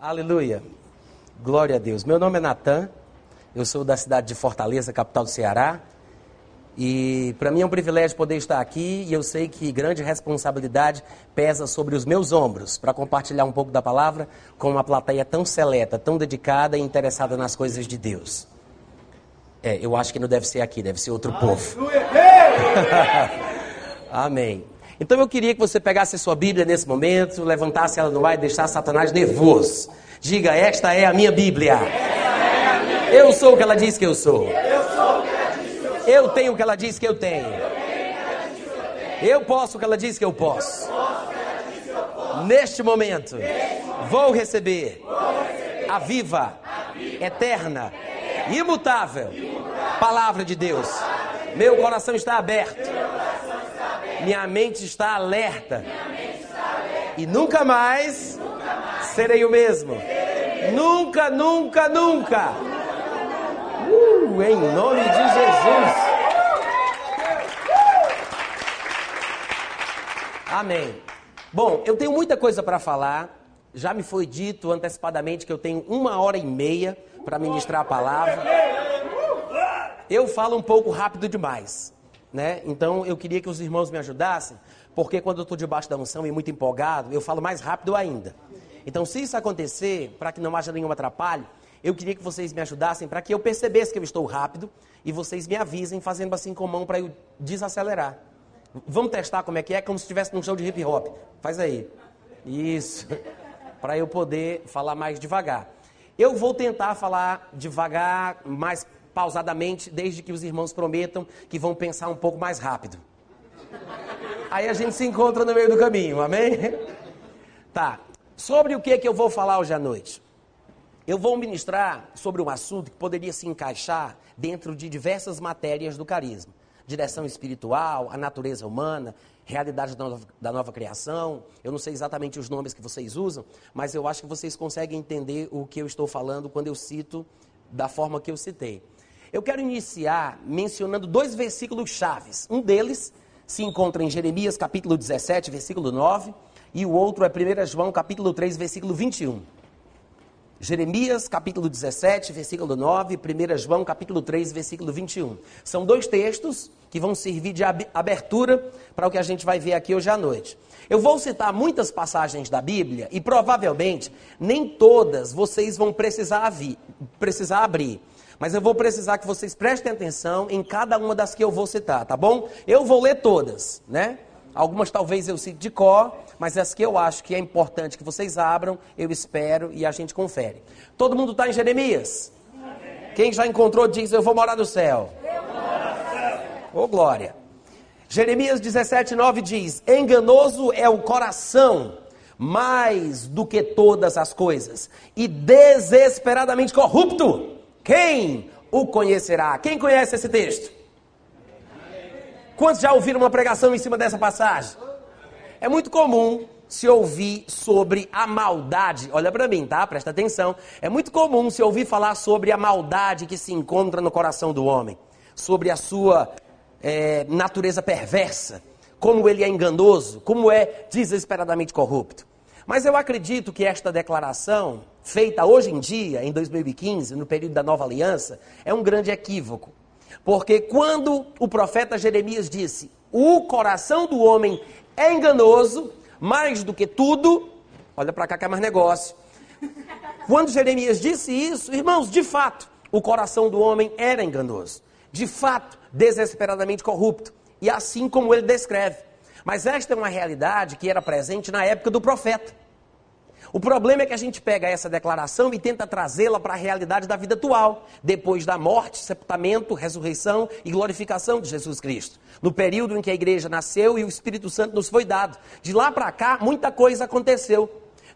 Aleluia. Glória a Deus. Meu nome é Natan. Eu sou da cidade de Fortaleza, capital do Ceará. E para mim é um privilégio poder estar aqui e eu sei que grande responsabilidade pesa sobre os meus ombros para compartilhar um pouco da palavra com uma plateia tão seleta, tão dedicada e interessada nas coisas de Deus. É, eu acho que não deve ser aqui, deve ser outro povo. Amém. Então eu queria que você pegasse a sua Bíblia nesse momento, levantasse ela no ar e deixasse Satanás nervoso. Diga, esta é a minha Bíblia. Eu sou o que ela diz que eu sou. Eu tenho o que ela diz que eu tenho. Eu posso o que ela diz que eu posso. Neste momento, vou receber a viva, eterna, imutável palavra de Deus. Meu coração está aberto. Minha mente está alerta. E nunca mais serei o mesmo. Nunca, nunca, nunca. Uh, em nome de Jesus. Amém. Bom, eu tenho muita coisa para falar. Já me foi dito antecipadamente que eu tenho uma hora e meia para ministrar a palavra. Eu falo um pouco rápido demais né? Então eu queria que os irmãos me ajudassem, porque quando eu estou debaixo da unção e muito empolgado, eu falo mais rápido ainda. Então, se isso acontecer, para que não haja nenhum atrapalho, eu queria que vocês me ajudassem para que eu percebesse que eu estou rápido e vocês me avisem fazendo assim com a mão para eu desacelerar. Vamos testar como é que é, como se estivesse num show de hip hop. Faz aí. Isso. para eu poder falar mais devagar. Eu vou tentar falar devagar, mais pausadamente, desde que os irmãos prometam que vão pensar um pouco mais rápido. Aí a gente se encontra no meio do caminho, amém? Tá. Sobre o que, que eu vou falar hoje à noite? Eu vou ministrar sobre um assunto que poderia se encaixar dentro de diversas matérias do carisma: direção espiritual, a natureza humana, realidade da nova, da nova, criação. Eu não sei exatamente os nomes que vocês usam, mas eu acho que vocês conseguem entender o que eu estou falando quando eu cito da forma que eu citei. Eu quero iniciar mencionando dois versículos chaves. Um deles se encontra em Jeremias capítulo 17, versículo 9, e o outro é 1 João capítulo 3, versículo 21. Jeremias capítulo 17, versículo 9, 1 João capítulo 3, versículo 21. São dois textos que vão servir de abertura para o que a gente vai ver aqui hoje à noite. Eu vou citar muitas passagens da Bíblia e provavelmente nem todas vocês vão precisar, precisar abrir. Mas eu vou precisar que vocês prestem atenção em cada uma das que eu vou citar, tá bom? Eu vou ler todas, né? Algumas talvez eu cite de cor, mas as que eu acho que é importante que vocês abram, eu espero e a gente confere. Todo mundo está em Jeremias? Quem já encontrou diz: Eu vou morar no céu. Ô oh, glória. Jeremias 17, 9 diz: Enganoso é o coração mais do que todas as coisas, e desesperadamente corrupto. Quem o conhecerá? Quem conhece esse texto? Quantos já ouviram uma pregação em cima dessa passagem? É muito comum se ouvir sobre a maldade. Olha para mim, tá? Presta atenção. É muito comum se ouvir falar sobre a maldade que se encontra no coração do homem, sobre a sua é, natureza perversa, como ele é enganoso, como é desesperadamente corrupto. Mas eu acredito que esta declaração feita hoje em dia, em 2015, no período da nova aliança, é um grande equívoco. Porque quando o profeta Jeremias disse: "O coração do homem é enganoso, mais do que tudo", olha para cá que é mais negócio. Quando Jeremias disse isso, irmãos, de fato, o coração do homem era enganoso. De fato, desesperadamente corrupto. E assim como ele descreve. Mas esta é uma realidade que era presente na época do profeta. O problema é que a gente pega essa declaração e tenta trazê-la para a realidade da vida atual, depois da morte, sepultamento, ressurreição e glorificação de Jesus Cristo. No período em que a igreja nasceu e o Espírito Santo nos foi dado. De lá para cá, muita coisa aconteceu.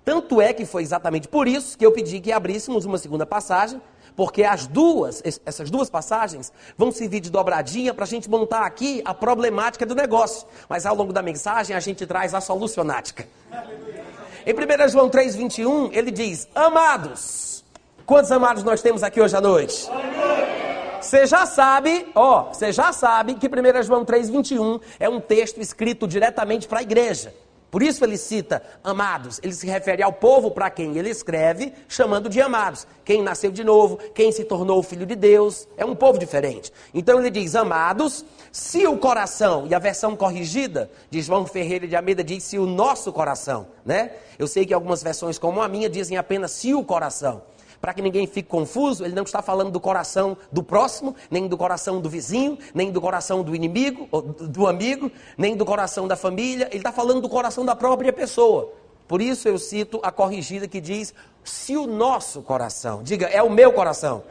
Tanto é que foi exatamente por isso que eu pedi que abríssemos uma segunda passagem, porque as duas, essas duas passagens vão servir de dobradinha para a gente montar aqui a problemática do negócio. Mas ao longo da mensagem a gente traz a solucionática. Em 1 João 3,21, ele diz: Amados. Quantos amados nós temos aqui hoje à noite? Você já sabe, ó, você já sabe que 1 João 3,21 é um texto escrito diretamente para a igreja. Por isso ele cita amados. Ele se refere ao povo para quem ele escreve, chamando de amados. Quem nasceu de novo, quem se tornou filho de Deus. É um povo diferente. Então ele diz: amados, se o coração, e a versão corrigida de João Ferreira de Almeida diz se o nosso coração, né? Eu sei que algumas versões, como a minha, dizem apenas se o coração. Para que ninguém fique confuso, ele não está falando do coração do próximo, nem do coração do vizinho, nem do coração do inimigo, do amigo, nem do coração da família. Ele está falando do coração da própria pessoa. Por isso eu cito a corrigida que diz: se o nosso coração, diga, é o meu coração.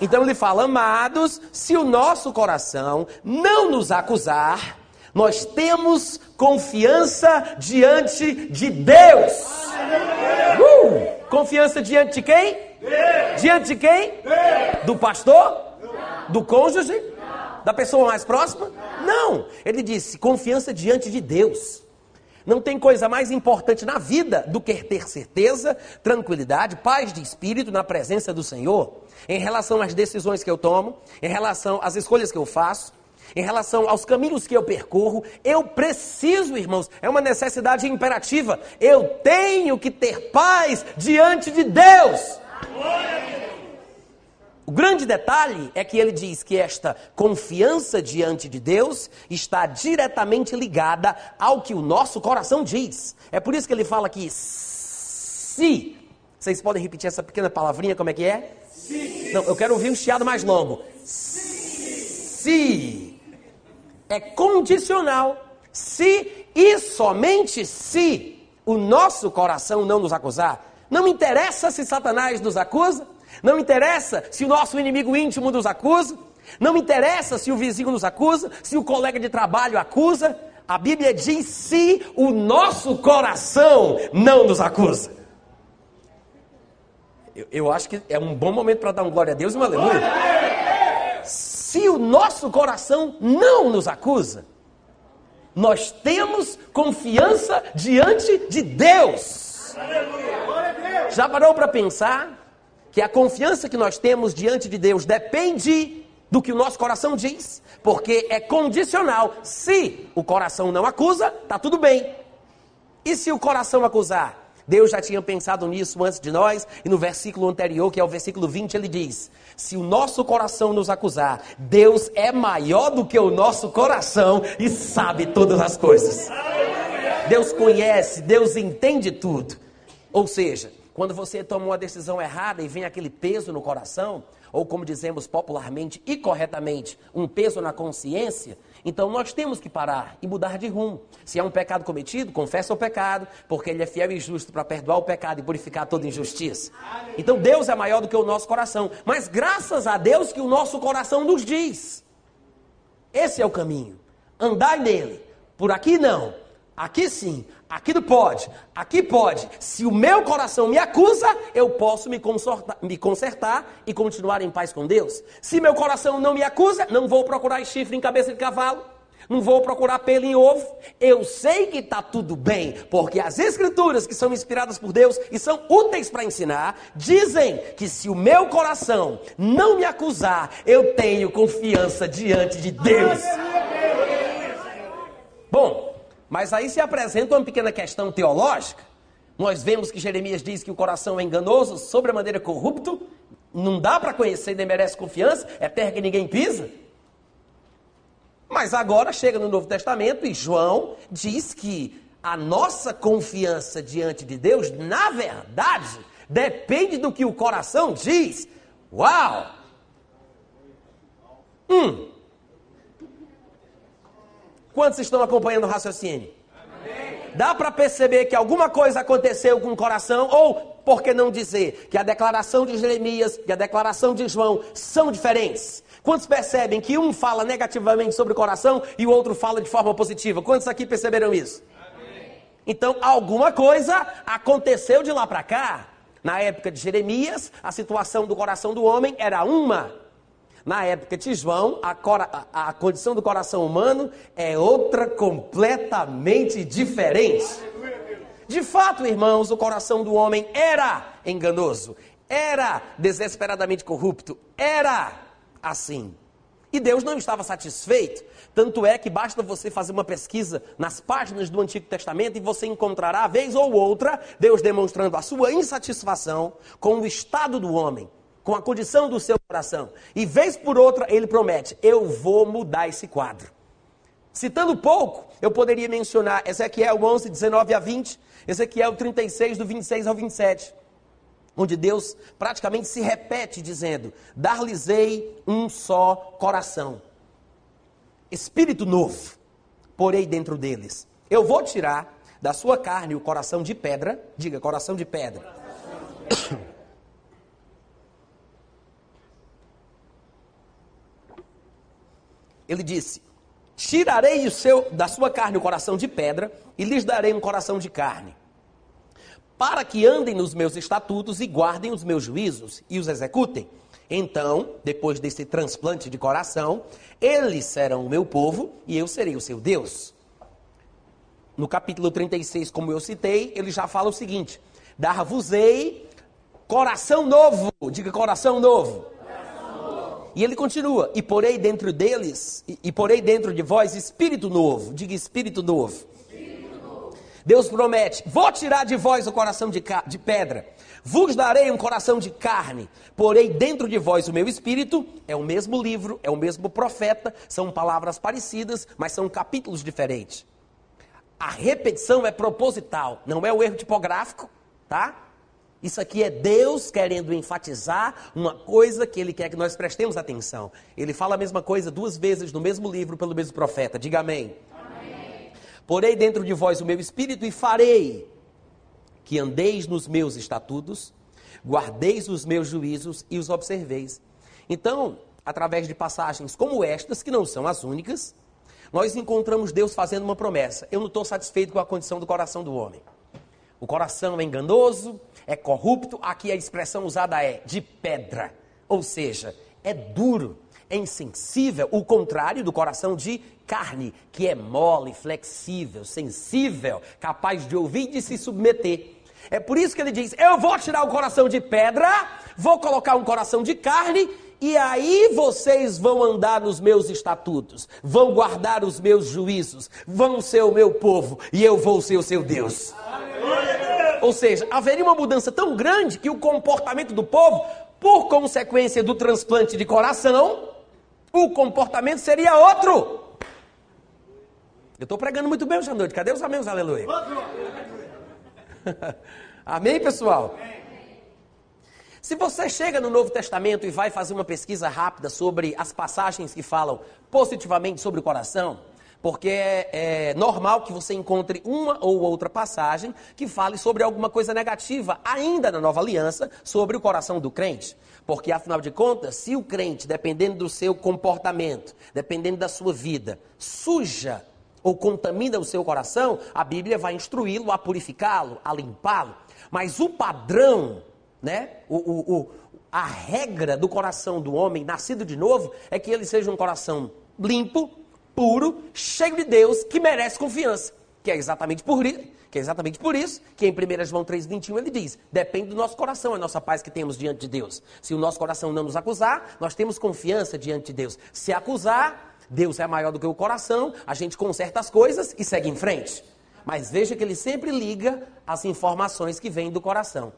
Então ele fala, amados, se o nosso coração não nos acusar, nós temos confiança diante de Deus. Uh! Confiança diante de quem? Deus. Diante de quem? Deus. Do pastor? Não. Do cônjuge? Não. Da pessoa mais próxima? Não. não. Ele disse: confiança diante de Deus. Não tem coisa mais importante na vida do que ter certeza, tranquilidade, paz de espírito na presença do Senhor, em relação às decisões que eu tomo, em relação às escolhas que eu faço, em relação aos caminhos que eu percorro, eu preciso, irmãos, é uma necessidade imperativa. Eu tenho que ter paz diante de Deus. O grande detalhe é que ele diz que esta confiança diante de Deus está diretamente ligada ao que o nosso coração diz. É por isso que ele fala aqui, se. Vocês podem repetir essa pequena palavrinha, como é que é? Se. Não, eu quero ouvir um chiado mais longo. Se é condicional. Se e somente se o nosso coração não nos acusar. Não interessa se Satanás nos acusa, não interessa se o nosso inimigo íntimo nos acusa, não interessa se o vizinho nos acusa, se o colega de trabalho acusa. A Bíblia diz se o nosso coração não nos acusa. Eu, eu acho que é um bom momento para dar um glória a Deus e um aleluia se o nosso coração não nos acusa, nós temos confiança diante de Deus. Já parou para pensar que a confiança que nós temos diante de Deus depende do que o nosso coração diz? Porque é condicional. Se o coração não acusa, tá tudo bem. E se o coração acusar? Deus já tinha pensado nisso antes de nós, e no versículo anterior, que é o versículo 20, ele diz: Se o nosso coração nos acusar, Deus é maior do que o nosso coração e sabe todas as coisas. Deus conhece, Deus entende tudo. Ou seja, quando você toma uma decisão errada e vem aquele peso no coração, ou como dizemos popularmente e corretamente, um peso na consciência, então nós temos que parar e mudar de rumo. Se é um pecado cometido, confessa o pecado, porque Ele é fiel e justo para perdoar o pecado e purificar toda injustiça. Então Deus é maior do que o nosso coração. Mas graças a Deus que o nosso coração nos diz. Esse é o caminho. Andai nele. Por aqui não. Aqui sim, aqui não pode, aqui pode. Se o meu coração me acusa, eu posso me consertar, me consertar e continuar em paz com Deus. Se meu coração não me acusa, não vou procurar chifre em cabeça de cavalo, não vou procurar pelo em ovo. Eu sei que está tudo bem, porque as escrituras que são inspiradas por Deus e são úteis para ensinar, dizem que se o meu coração não me acusar, eu tenho confiança diante de Deus. Bom, mas aí se apresenta uma pequena questão teológica. Nós vemos que Jeremias diz que o coração é enganoso, sobre a maneira corrupto, não dá para conhecer, nem merece confiança, é terra que ninguém pisa. Mas agora chega no Novo Testamento e João diz que a nossa confiança diante de Deus, na verdade, depende do que o coração diz. Uau! Hum, Quantos estão acompanhando o raciocínio? Dá para perceber que alguma coisa aconteceu com o coração, ou, por que não dizer, que a declaração de Jeremias e a declaração de João são diferentes? Quantos percebem que um fala negativamente sobre o coração e o outro fala de forma positiva? Quantos aqui perceberam isso? Então, alguma coisa aconteceu de lá para cá. Na época de Jeremias, a situação do coração do homem era uma. Na época de João, a, a, a, condição do coração humano é outra completamente diferente. De fato, irmãos, o coração do homem era enganoso, era desesperadamente corrupto, era assim. E Deus não estava satisfeito. Tanto é que basta você fazer uma pesquisa nas páginas do Antigo Testamento e você encontrará, vez ou outra, Deus demonstrando a sua insatisfação com o estado do homem, com a condição do seu coração. E vez por outra, ele promete: Eu vou mudar esse quadro. Citando pouco, eu poderia mencionar Ezequiel 11, 19 a 20, Ezequiel 36, do 26 ao 27 onde Deus praticamente se repete dizendo: Dar-lhes-ei um só coração, espírito novo, porei dentro deles. Eu vou tirar da sua carne o coração de pedra, diga coração de pedra. Ele disse: Tirarei seu, da sua carne o coração de pedra e lhes darei um coração de carne para que andem nos meus estatutos e guardem os meus juízos e os executem. Então, depois desse transplante de coração, eles serão o meu povo e eu serei o seu Deus. No capítulo 36, como eu citei, ele já fala o seguinte: Dar-vos-ei coração novo, diga coração novo. E ele continua: E porei dentro deles, e, e porei dentro de vós espírito novo, diga espírito novo. Deus promete: vou tirar de vós o coração de, de pedra, vos darei um coração de carne, porei dentro de vós o meu espírito. É o mesmo livro, é o mesmo profeta, são palavras parecidas, mas são capítulos diferentes. A repetição é proposital, não é o erro tipográfico, tá? Isso aqui é Deus querendo enfatizar uma coisa que Ele quer que nós prestemos atenção. Ele fala a mesma coisa duas vezes no mesmo livro pelo mesmo profeta. Diga amém. Porei dentro de vós o meu espírito e farei que andeis nos meus estatutos, guardeis os meus juízos e os observeis. Então, através de passagens como estas, que não são as únicas, nós encontramos Deus fazendo uma promessa. Eu não estou satisfeito com a condição do coração do homem. O coração é enganoso, é corrupto. Aqui a expressão usada é de pedra, ou seja, é duro, é insensível, o contrário do coração de carne, que é mole, flexível, sensível, capaz de ouvir e de se submeter. É por isso que ele diz: Eu vou tirar o coração de pedra, vou colocar um coração de carne, e aí vocês vão andar nos meus estatutos, vão guardar os meus juízos, vão ser o meu povo, e eu vou ser o seu Deus. Ou seja, haveria uma mudança tão grande que o comportamento do povo, por consequência do transplante de coração, o comportamento seria outro. Eu estou pregando muito bem hoje à noite. Cadê os amém, aleluia? amém, pessoal? Se você chega no Novo Testamento e vai fazer uma pesquisa rápida sobre as passagens que falam positivamente sobre o coração, porque é, é, normal que você encontre uma ou outra passagem que fale sobre alguma coisa negativa, ainda na nova aliança, sobre o coração do crente. Porque, afinal de contas, se o crente, dependendo do seu comportamento, dependendo da sua vida, suja ou contamina o seu coração, a Bíblia vai instruí-lo a purificá-lo, a limpá-lo. Mas o padrão, né, o, o, o, a regra do coração do homem nascido de novo é que ele seja um coração limpo, puro, cheio de Deus, que merece confiança. Que é exatamente por isso, que é exatamente por isso que em 1 João 3,21 ele diz: depende do nosso coração, a nossa paz que temos diante de Deus. Se o nosso coração não nos acusar, nós temos confiança diante de Deus. Se acusar, Deus é maior do que o coração, a gente conserta as coisas e segue em frente. Mas veja que ele sempre liga as informações que vêm do coração.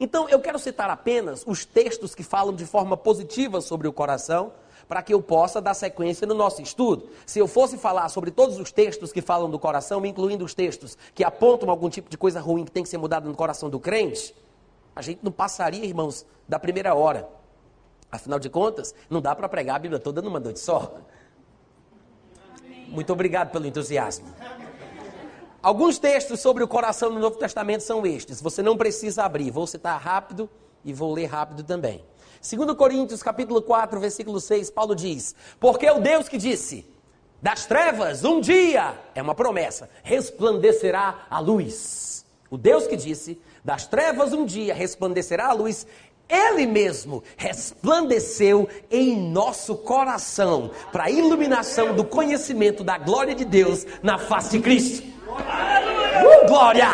Então, eu quero citar apenas os textos que falam de forma positiva sobre o coração, para que eu possa dar sequência no nosso estudo. Se eu fosse falar sobre todos os textos que falam do coração, incluindo os textos que apontam algum tipo de coisa ruim que tem que ser mudada no coração do crente, a gente não passaria, irmãos, da primeira hora. Afinal de contas, não dá para pregar a Bíblia toda numa noite só. Muito obrigado pelo entusiasmo. Alguns textos sobre o coração no Novo Testamento são estes. Você não precisa abrir. Vou citar rápido e vou ler rápido também. 2 Coríntios, capítulo 4, versículo 6, Paulo diz: Porque o Deus que disse: Das trevas, um dia, é uma promessa, resplandecerá a luz. O Deus que disse: Das trevas, um dia, resplandecerá a luz, ele mesmo resplandeceu em nosso coração para a iluminação do conhecimento da glória de Deus na face de Cristo. Uh, glória!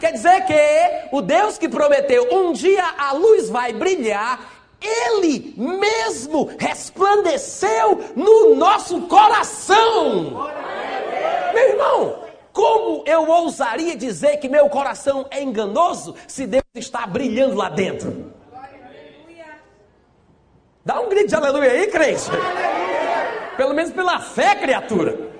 Quer dizer que o Deus que prometeu um dia a luz vai brilhar, Ele mesmo resplandeceu no nosso coração. Meu irmão, como eu ousaria dizer que meu coração é enganoso se Deus está brilhando lá dentro? Dá um grito de aleluia aí, crente. Pelo menos pela fé, criatura.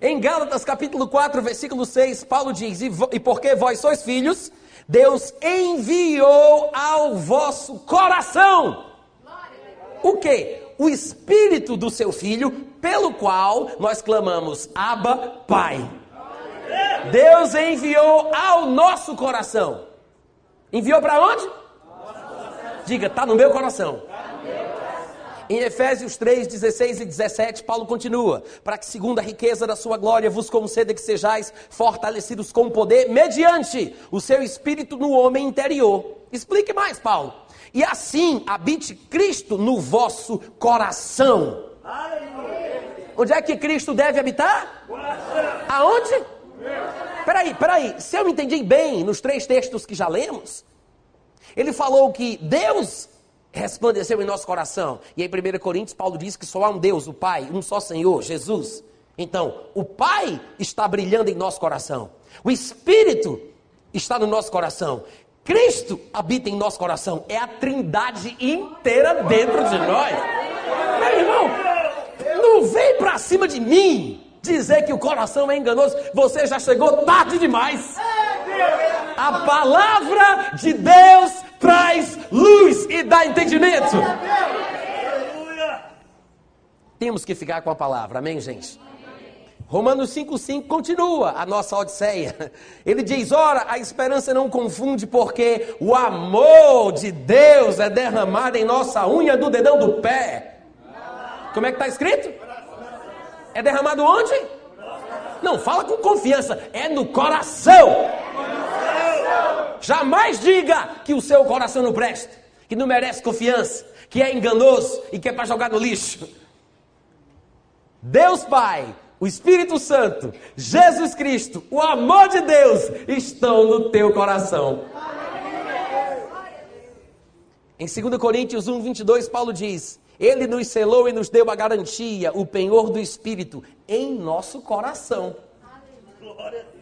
Em Gálatas capítulo 4, versículo 6, Paulo diz: E, e porque vós sois filhos, Deus enviou ao vosso coração o que? O espírito do seu filho, pelo qual nós clamamos: Abba, Pai. Deus enviou ao nosso coração. Enviou para onde? Diga, está no meu coração. Em Efésios 3, 16 e 17, Paulo continua: Para que, segundo a riqueza da sua glória, vos conceda que sejais fortalecidos com poder, mediante o seu espírito no homem interior. Explique mais, Paulo. E assim habite Cristo no vosso coração. Onde é que Cristo deve habitar? Aonde? Peraí, peraí. Se eu entendi bem nos três textos que já lemos, ele falou que Deus resplandeceu em nosso coração. E em 1 Coríntios, Paulo diz que só há um Deus, o Pai, um só Senhor, Jesus. Então, o Pai está brilhando em nosso coração. O Espírito está no nosso coração. Cristo habita em nosso coração. É a trindade inteira dentro de nós. Meu irmão, não vem para cima de mim dizer que o coração é enganoso. Você já chegou tarde demais. A palavra de Deus traz luz e dá entendimento. Temos que ficar com a palavra, amém, gente? Romanos 5,5 continua a nossa odisseia. Ele diz: Ora, a esperança não confunde, porque o amor de Deus é derramado em nossa unha do dedão do pé. Como é que está escrito? É derramado onde? Não, fala com confiança. É no coração. Jamais diga que o seu coração não presta, que não merece confiança, que é enganoso e que é para jogar no lixo. Deus Pai, o Espírito Santo, Jesus Cristo, o amor de Deus estão no teu coração. Em 2 Coríntios 1, 22, Paulo diz: Ele nos selou e nos deu a garantia, o penhor do Espírito, em nosso coração. Glória.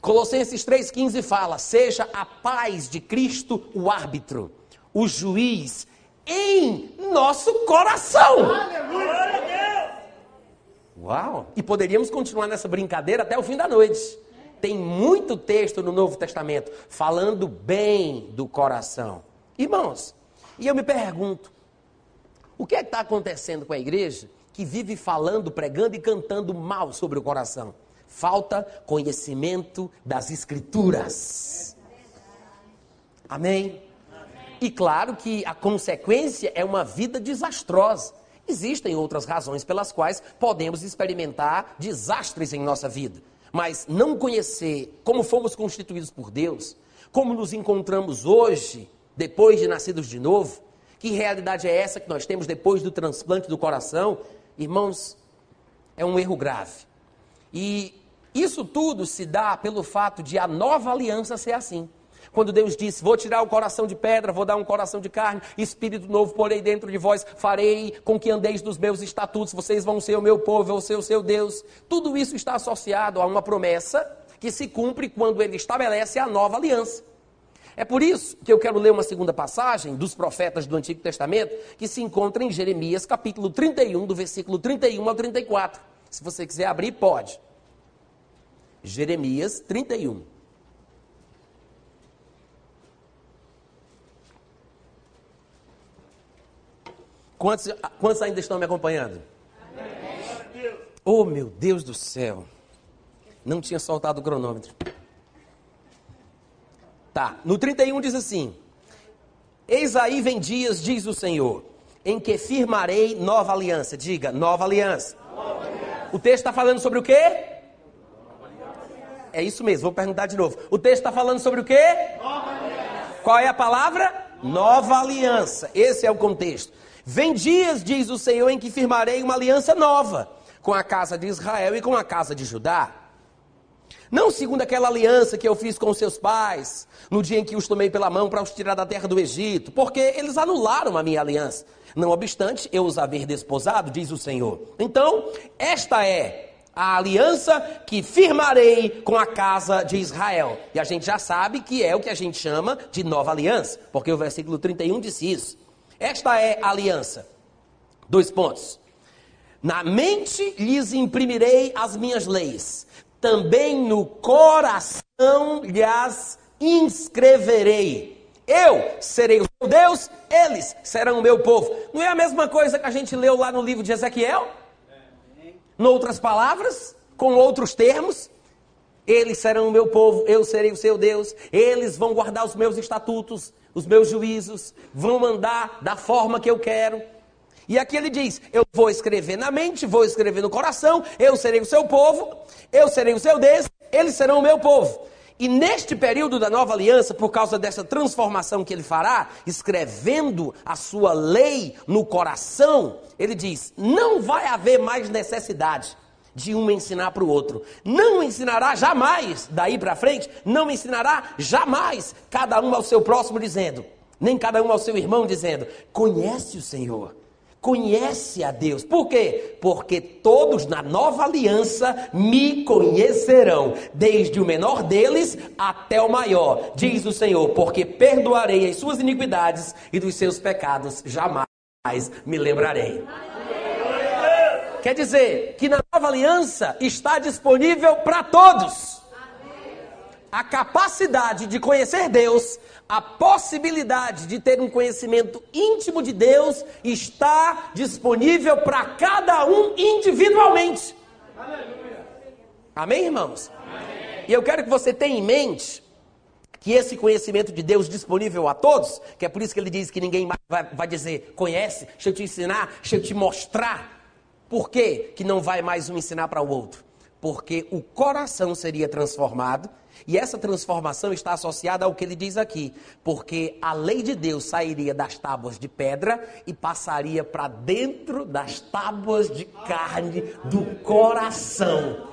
Colossenses 3,15 fala: Seja a paz de Cristo o árbitro, o juiz, em nosso coração. Aleluia! Uau! E poderíamos continuar nessa brincadeira até o fim da noite. Tem muito texto no Novo Testamento falando bem do coração. Irmãos, e eu me pergunto: o que é está acontecendo com a igreja que vive falando, pregando e cantando mal sobre o coração? Falta conhecimento das Escrituras. Amém? E claro que a consequência é uma vida desastrosa. Existem outras razões pelas quais podemos experimentar desastres em nossa vida. Mas não conhecer como fomos constituídos por Deus, como nos encontramos hoje, depois de nascidos de novo, que realidade é essa que nós temos depois do transplante do coração, irmãos, é um erro grave. E isso tudo se dá pelo fato de a nova aliança ser assim. Quando Deus disse: Vou tirar o coração de pedra, vou dar um coração de carne, espírito novo porei dentro de vós, farei com que andeis dos meus estatutos, vocês vão ser o meu povo, eu vou ser o seu Deus. Tudo isso está associado a uma promessa que se cumpre quando ele estabelece a nova aliança. É por isso que eu quero ler uma segunda passagem dos profetas do Antigo Testamento, que se encontra em Jeremias, capítulo 31, do versículo 31 ao 34. Se você quiser abrir, pode. Jeremias 31. Quantos, quantos ainda estão me acompanhando? Amém. Oh, meu Deus do céu. Não tinha soltado o cronômetro. Tá, no 31 diz assim: Eis aí vem dias, diz o Senhor, em que firmarei nova aliança. Diga, nova aliança. Nova aliança. O texto está falando sobre o quê? É isso mesmo, vou perguntar de novo. O texto está falando sobre o quê? Nova aliança. Qual é a palavra? Nova aliança. Esse é o contexto. Vem dias, diz o Senhor, em que firmarei uma aliança nova com a casa de Israel e com a casa de Judá. Não segundo aquela aliança que eu fiz com seus pais, no dia em que os tomei pela mão para os tirar da terra do Egito, porque eles anularam a minha aliança. Não obstante, eu os haver desposado, diz o Senhor. Então, esta é a aliança que firmarei com a casa de Israel. E a gente já sabe que é o que a gente chama de nova aliança, porque o versículo 31 disse isso. Esta é a aliança. Dois pontos. Na mente lhes imprimirei as minhas leis, também no coração lhes inscreverei. Eu serei o seu Deus, eles serão o meu povo. Não é a mesma coisa que a gente leu lá no livro de Ezequiel? Noutras palavras, com outros termos, eles serão o meu povo, eu serei o seu Deus, eles vão guardar os meus estatutos, os meus juízos, vão andar da forma que eu quero. E aqui ele diz: Eu vou escrever na mente, vou escrever no coração, eu serei o seu povo, eu serei o seu Deus, eles serão o meu povo. E neste período da nova aliança, por causa dessa transformação que ele fará, escrevendo a sua lei no coração, ele diz: não vai haver mais necessidade de um ensinar para o outro. Não ensinará jamais, daí para frente, não ensinará jamais cada um ao seu próximo dizendo, nem cada um ao seu irmão dizendo: conhece o Senhor conhece a Deus. Por quê? Porque todos na nova aliança me conhecerão, desde o menor deles até o maior, diz o Senhor, porque perdoarei as suas iniquidades e dos seus pecados jamais me lembrarei. Quer dizer que na nova aliança está disponível para todos a capacidade de conhecer Deus a possibilidade de ter um conhecimento íntimo de Deus está disponível para cada um individualmente. Aleluia. Amém, irmãos? Amém. E eu quero que você tenha em mente que esse conhecimento de Deus disponível a todos, que é por isso que ele diz que ninguém vai, vai dizer, conhece, deixa eu te ensinar, deixa eu te mostrar. Por quê que não vai mais um ensinar para o outro? Porque o coração seria transformado e essa transformação está associada ao que ele diz aqui, porque a lei de Deus sairia das tábuas de pedra e passaria para dentro das tábuas de carne do coração.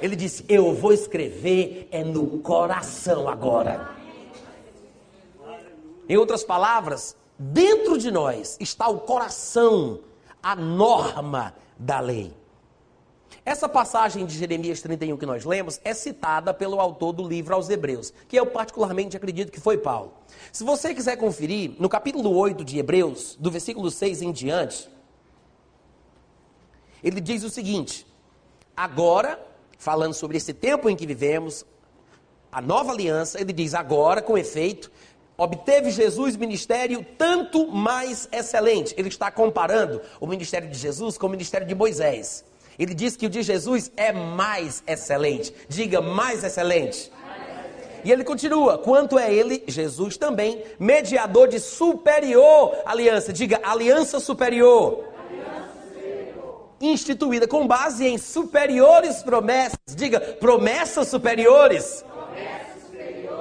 Ele disse: Eu vou escrever é no coração agora. Em outras palavras, dentro de nós está o coração, a norma da lei. Essa passagem de Jeremias 31 que nós lemos é citada pelo autor do livro aos Hebreus, que eu particularmente acredito que foi Paulo. Se você quiser conferir, no capítulo 8 de Hebreus, do versículo 6 em diante, ele diz o seguinte: Agora, falando sobre esse tempo em que vivemos, a nova aliança, ele diz: Agora, com efeito, obteve Jesus ministério tanto mais excelente. Ele está comparando o ministério de Jesus com o ministério de Moisés. Ele diz que o de Jesus é mais excelente. Diga, mais excelente. E ele continua: quanto é ele, Jesus também, mediador de superior aliança. Diga, aliança superior. Instituída com base em superiores promessas. Diga, promessas superiores.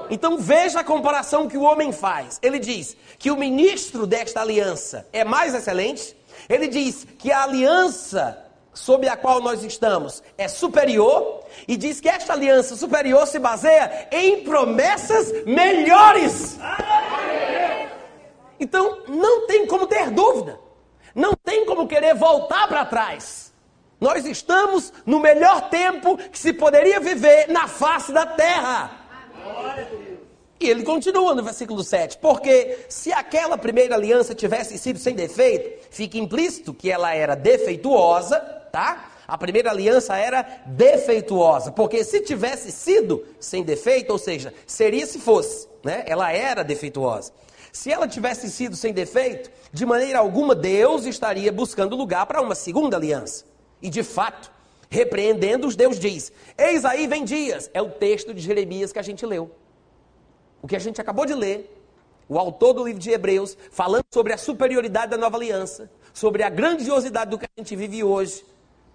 Então veja a comparação que o homem faz. Ele diz que o ministro desta aliança é mais excelente. Ele diz que a aliança sob a qual nós estamos é superior e diz que esta aliança superior se baseia em promessas melhores. Então, não tem como ter dúvida. Não tem como querer voltar para trás. Nós estamos no melhor tempo que se poderia viver na face da terra. E ele continua no versículo 7, porque se aquela primeira aliança tivesse sido sem defeito, fica implícito que ela era defeituosa, tá? A primeira aliança era defeituosa, porque se tivesse sido sem defeito, ou seja, seria se fosse, né? Ela era defeituosa. Se ela tivesse sido sem defeito, de maneira alguma Deus estaria buscando lugar para uma segunda aliança. E de fato, repreendendo-os, Deus diz: Eis aí vem dias. É o texto de Jeremias que a gente leu. O que a gente acabou de ler, o autor do livro de Hebreus, falando sobre a superioridade da nova aliança, sobre a grandiosidade do que a gente vive hoje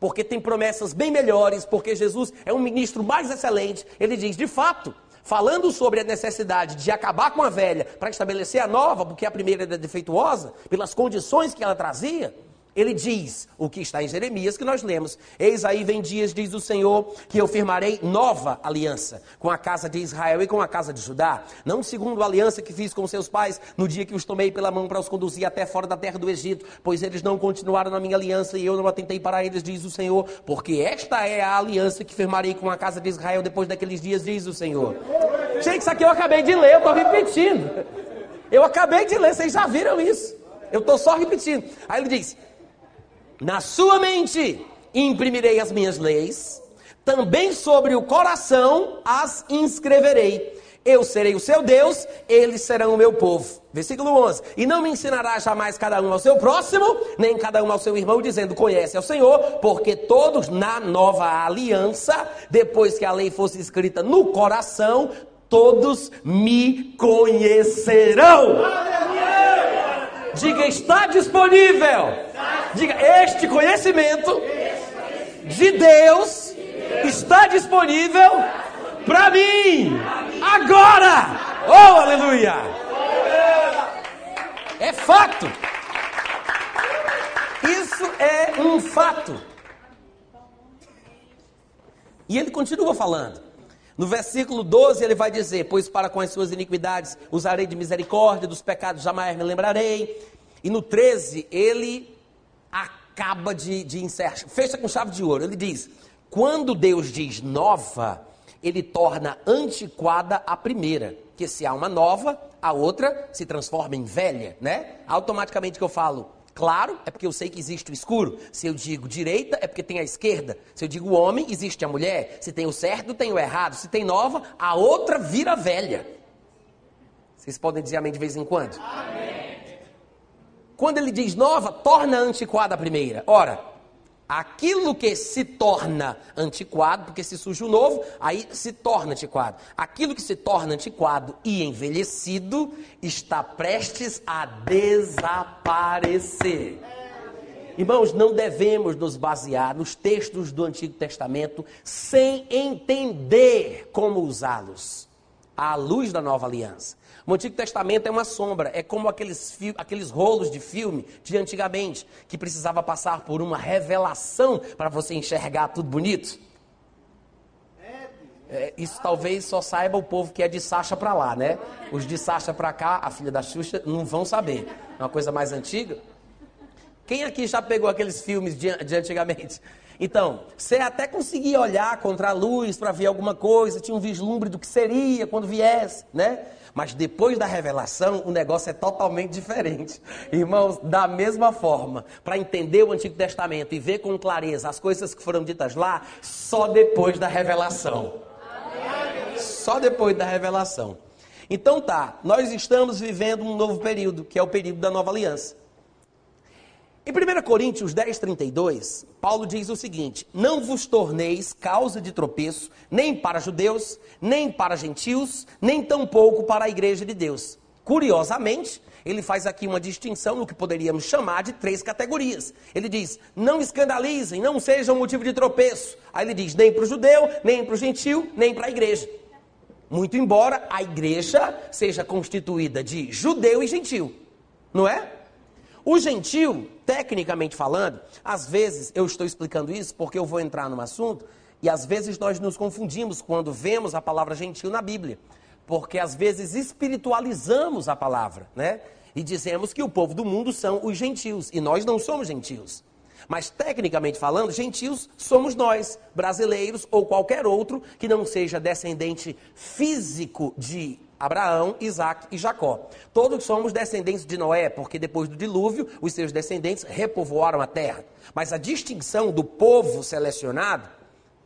porque tem promessas bem melhores, porque Jesus é um ministro mais excelente. Ele diz, de fato, falando sobre a necessidade de acabar com a velha para estabelecer a nova, porque a primeira era defeituosa, pelas condições que ela trazia, Ele diz o que está em Jeremias que nós lemos. Eis aí vem dias, diz o Senhor, que eu firmarei nova aliança com a casa de Israel e com a casa de Judá. Não segundo a aliança que fiz com seus pais no dia que os tomei pela mão para os conduzir até fora da terra do Egito, pois eles não continuaram na minha aliança e eu não atentei para eles, diz o Senhor. Porque esta é a aliança que firmarei com a casa de Israel depois daqueles dias, diz o Senhor. Gente, isso aqui eu acabei de ler, eu estou repetindo. Eu acabei de ler, vocês já viram isso. Eu estou só repetindo. Aí ele diz. Na sua mente imprimirei as minhas leis, também sobre o coração as inscreverei. Eu serei o seu Deus, eles serão o meu povo. Versículo 11. E não me ensinará jamais cada um ao seu próximo, nem cada um ao seu irmão, dizendo: Conhece ao Senhor, porque todos na nova aliança, depois que a lei fosse escrita no coração, todos me conhecerão. Diga: Está disponível Diga, este conhecimento de Deus está disponível para mim agora. Oh, aleluia! É fato. Isso é um fato. E ele continua falando. No versículo 12 ele vai dizer: Pois para com as suas iniquidades usarei de misericórdia, dos pecados jamais me lembrarei. E no 13 ele acaba de, de encerrar, fecha com chave de ouro. Ele diz: quando Deus diz nova, ele torna antiquada a primeira. Que se há uma nova, a outra se transforma em velha, né? Automaticamente que eu falo claro, é porque eu sei que existe o escuro. Se eu digo direita, é porque tem a esquerda. Se eu digo homem, existe a mulher. Se tem o certo, tem o errado. Se tem nova, a outra vira velha. Vocês podem dizer amém de vez em quando? Amém. Quando ele diz nova, torna antiquada a primeira. Ora, aquilo que se torna antiquado, porque se surge o novo, aí se torna antiquado. Aquilo que se torna antiquado e envelhecido está prestes a desaparecer. Irmãos, não devemos nos basear nos textos do Antigo Testamento sem entender como usá-los à luz da nova aliança. O Antigo Testamento é uma sombra, é como aqueles, aqueles rolos de filme de antigamente, que precisava passar por uma revelação para você enxergar tudo bonito. É, isso talvez só saiba o povo que é de Sacha para lá, né? Os de Sacha para cá, a filha da Xuxa, não vão saber. É uma coisa mais antiga. Quem aqui já pegou aqueles filmes de, de antigamente? Então, você até conseguia olhar contra a luz para ver alguma coisa, tinha um vislumbre do que seria quando viesse, né? Mas depois da revelação, o negócio é totalmente diferente. Irmãos, da mesma forma, para entender o Antigo Testamento e ver com clareza as coisas que foram ditas lá, só depois da revelação. Só depois da revelação. Então tá, nós estamos vivendo um novo período, que é o período da nova aliança. Em 1 Coríntios 10, 32, Paulo diz o seguinte: Não vos torneis causa de tropeço, nem para judeus, nem para gentios, nem tampouco para a igreja de Deus. Curiosamente, ele faz aqui uma distinção no que poderíamos chamar de três categorias. Ele diz: não escandalizem, não sejam motivo de tropeço. Aí ele diz: nem para o judeu, nem para o gentil, nem para a igreja. Muito embora a igreja seja constituída de judeu e gentil, não é? O gentil, tecnicamente falando, às vezes eu estou explicando isso porque eu vou entrar num assunto e às vezes nós nos confundimos quando vemos a palavra gentil na Bíblia, porque às vezes espiritualizamos a palavra, né? E dizemos que o povo do mundo são os gentios e nós não somos gentios. Mas tecnicamente falando, gentios somos nós, brasileiros ou qualquer outro que não seja descendente físico de Abraão, Isaac e Jacó. Todos somos descendentes de Noé, porque depois do dilúvio, os seus descendentes repovoaram a terra. Mas a distinção do povo selecionado,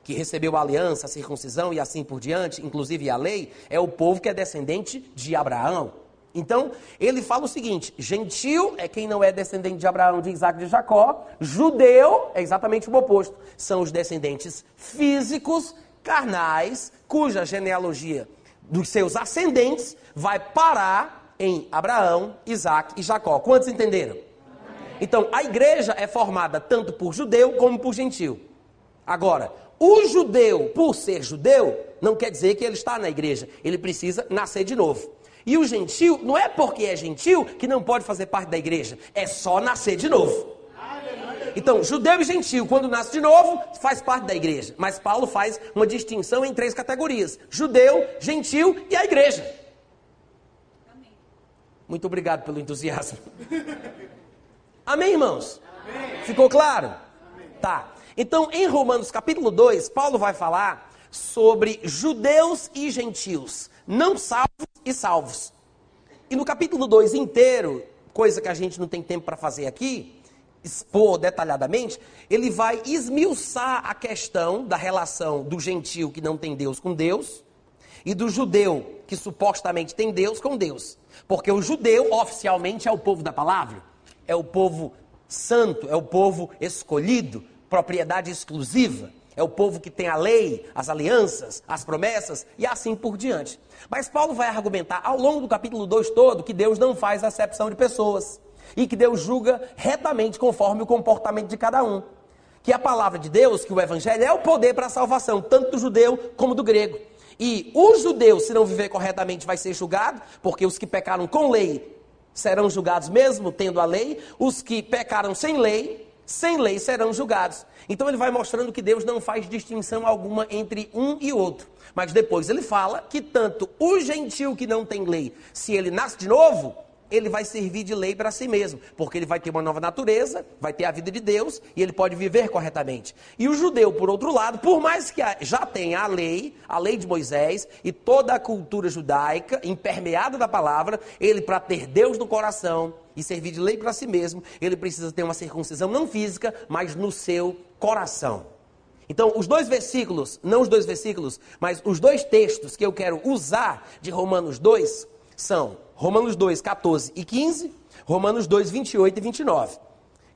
que recebeu a aliança, a circuncisão e assim por diante, inclusive a lei, é o povo que é descendente de Abraão. Então, ele fala o seguinte: gentil é quem não é descendente de Abraão, de Isaac e de Jacó, judeu é exatamente o oposto. São os descendentes físicos, carnais, cuja genealogia dos seus ascendentes vai parar em Abraão, Isaac e Jacó. Quantos entenderam? Então, a igreja é formada tanto por judeu como por gentil. Agora, o judeu, por ser judeu, não quer dizer que ele está na igreja. Ele precisa nascer de novo. E o gentil, não é porque é gentil que não pode fazer parte da igreja. É só nascer de novo. Então, judeu e gentil, quando nasce de novo, faz parte da igreja. Mas Paulo faz uma distinção em três categorias: judeu, gentil e a igreja. Muito obrigado pelo entusiasmo. Amém, irmãos? Amém. Ficou claro? Amém. Tá. Então, em Romanos capítulo 2, Paulo vai falar sobre judeus e gentios, não salvos e salvos. E no capítulo 2 inteiro, coisa que a gente não tem tempo para fazer aqui, expor detalhadamente, ele vai esmiuçar a questão da relação do gentio que não tem Deus com Deus e do judeu que supostamente tem Deus com Deus. Porque o judeu oficialmente é o povo da palavra, é o povo santo, é o povo escolhido, propriedade exclusiva. É o povo que tem a lei, as alianças, as promessas e assim por diante. Mas Paulo vai argumentar ao longo do capítulo 2 todo que Deus não faz acepção de pessoas e que Deus julga retamente conforme o comportamento de cada um. Que a palavra de Deus, que o evangelho é o poder para a salvação, tanto do judeu como do grego. E o judeu, se não viver corretamente, vai ser julgado, porque os que pecaram com lei serão julgados mesmo tendo a lei, os que pecaram sem lei, sem lei serão julgados. Então ele vai mostrando que Deus não faz distinção alguma entre um e outro. Mas depois ele fala que tanto o gentil que não tem lei, se ele nasce de novo, ele vai servir de lei para si mesmo, porque ele vai ter uma nova natureza, vai ter a vida de Deus e ele pode viver corretamente. E o judeu, por outro lado, por mais que já tenha a lei, a lei de Moisés e toda a cultura judaica impermeada da palavra, ele para ter Deus no coração e servir de lei para si mesmo, ele precisa ter uma circuncisão não física, mas no seu coração. Então, os dois versículos, não os dois versículos, mas os dois textos que eu quero usar de Romanos 2 são Romanos 2, 14 e 15, Romanos 2, 28 e 29.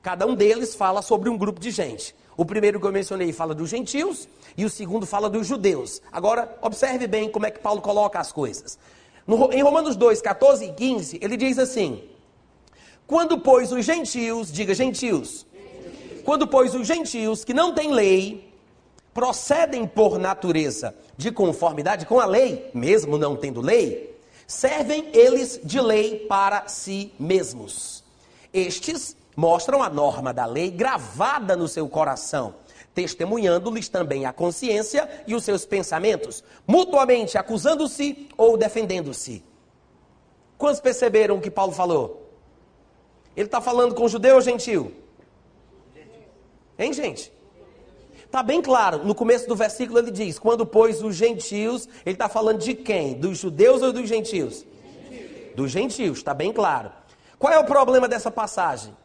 Cada um deles fala sobre um grupo de gente. O primeiro que eu mencionei fala dos gentios e o segundo fala dos judeus. Agora, observe bem como é que Paulo coloca as coisas. No, em Romanos 2, 14 e 15, ele diz assim: Quando, pois, os gentios, diga gentios, quando, pois, os gentios que não têm lei procedem por natureza de conformidade com a lei, mesmo não tendo lei, servem eles de lei para si mesmos. Estes mostram a norma da lei gravada no seu coração, testemunhando-lhes também a consciência e os seus pensamentos, mutuamente acusando-se ou defendendo-se. Quantos perceberam o que Paulo falou? Ele está falando com judeu ou gentil? Hein, gente? Está bem claro, no começo do versículo ele diz: quando, pois, os gentios, ele está falando de quem? Dos judeus ou dos gentios? Gentios. Dos gentios, está bem claro. Qual é o problema dessa passagem?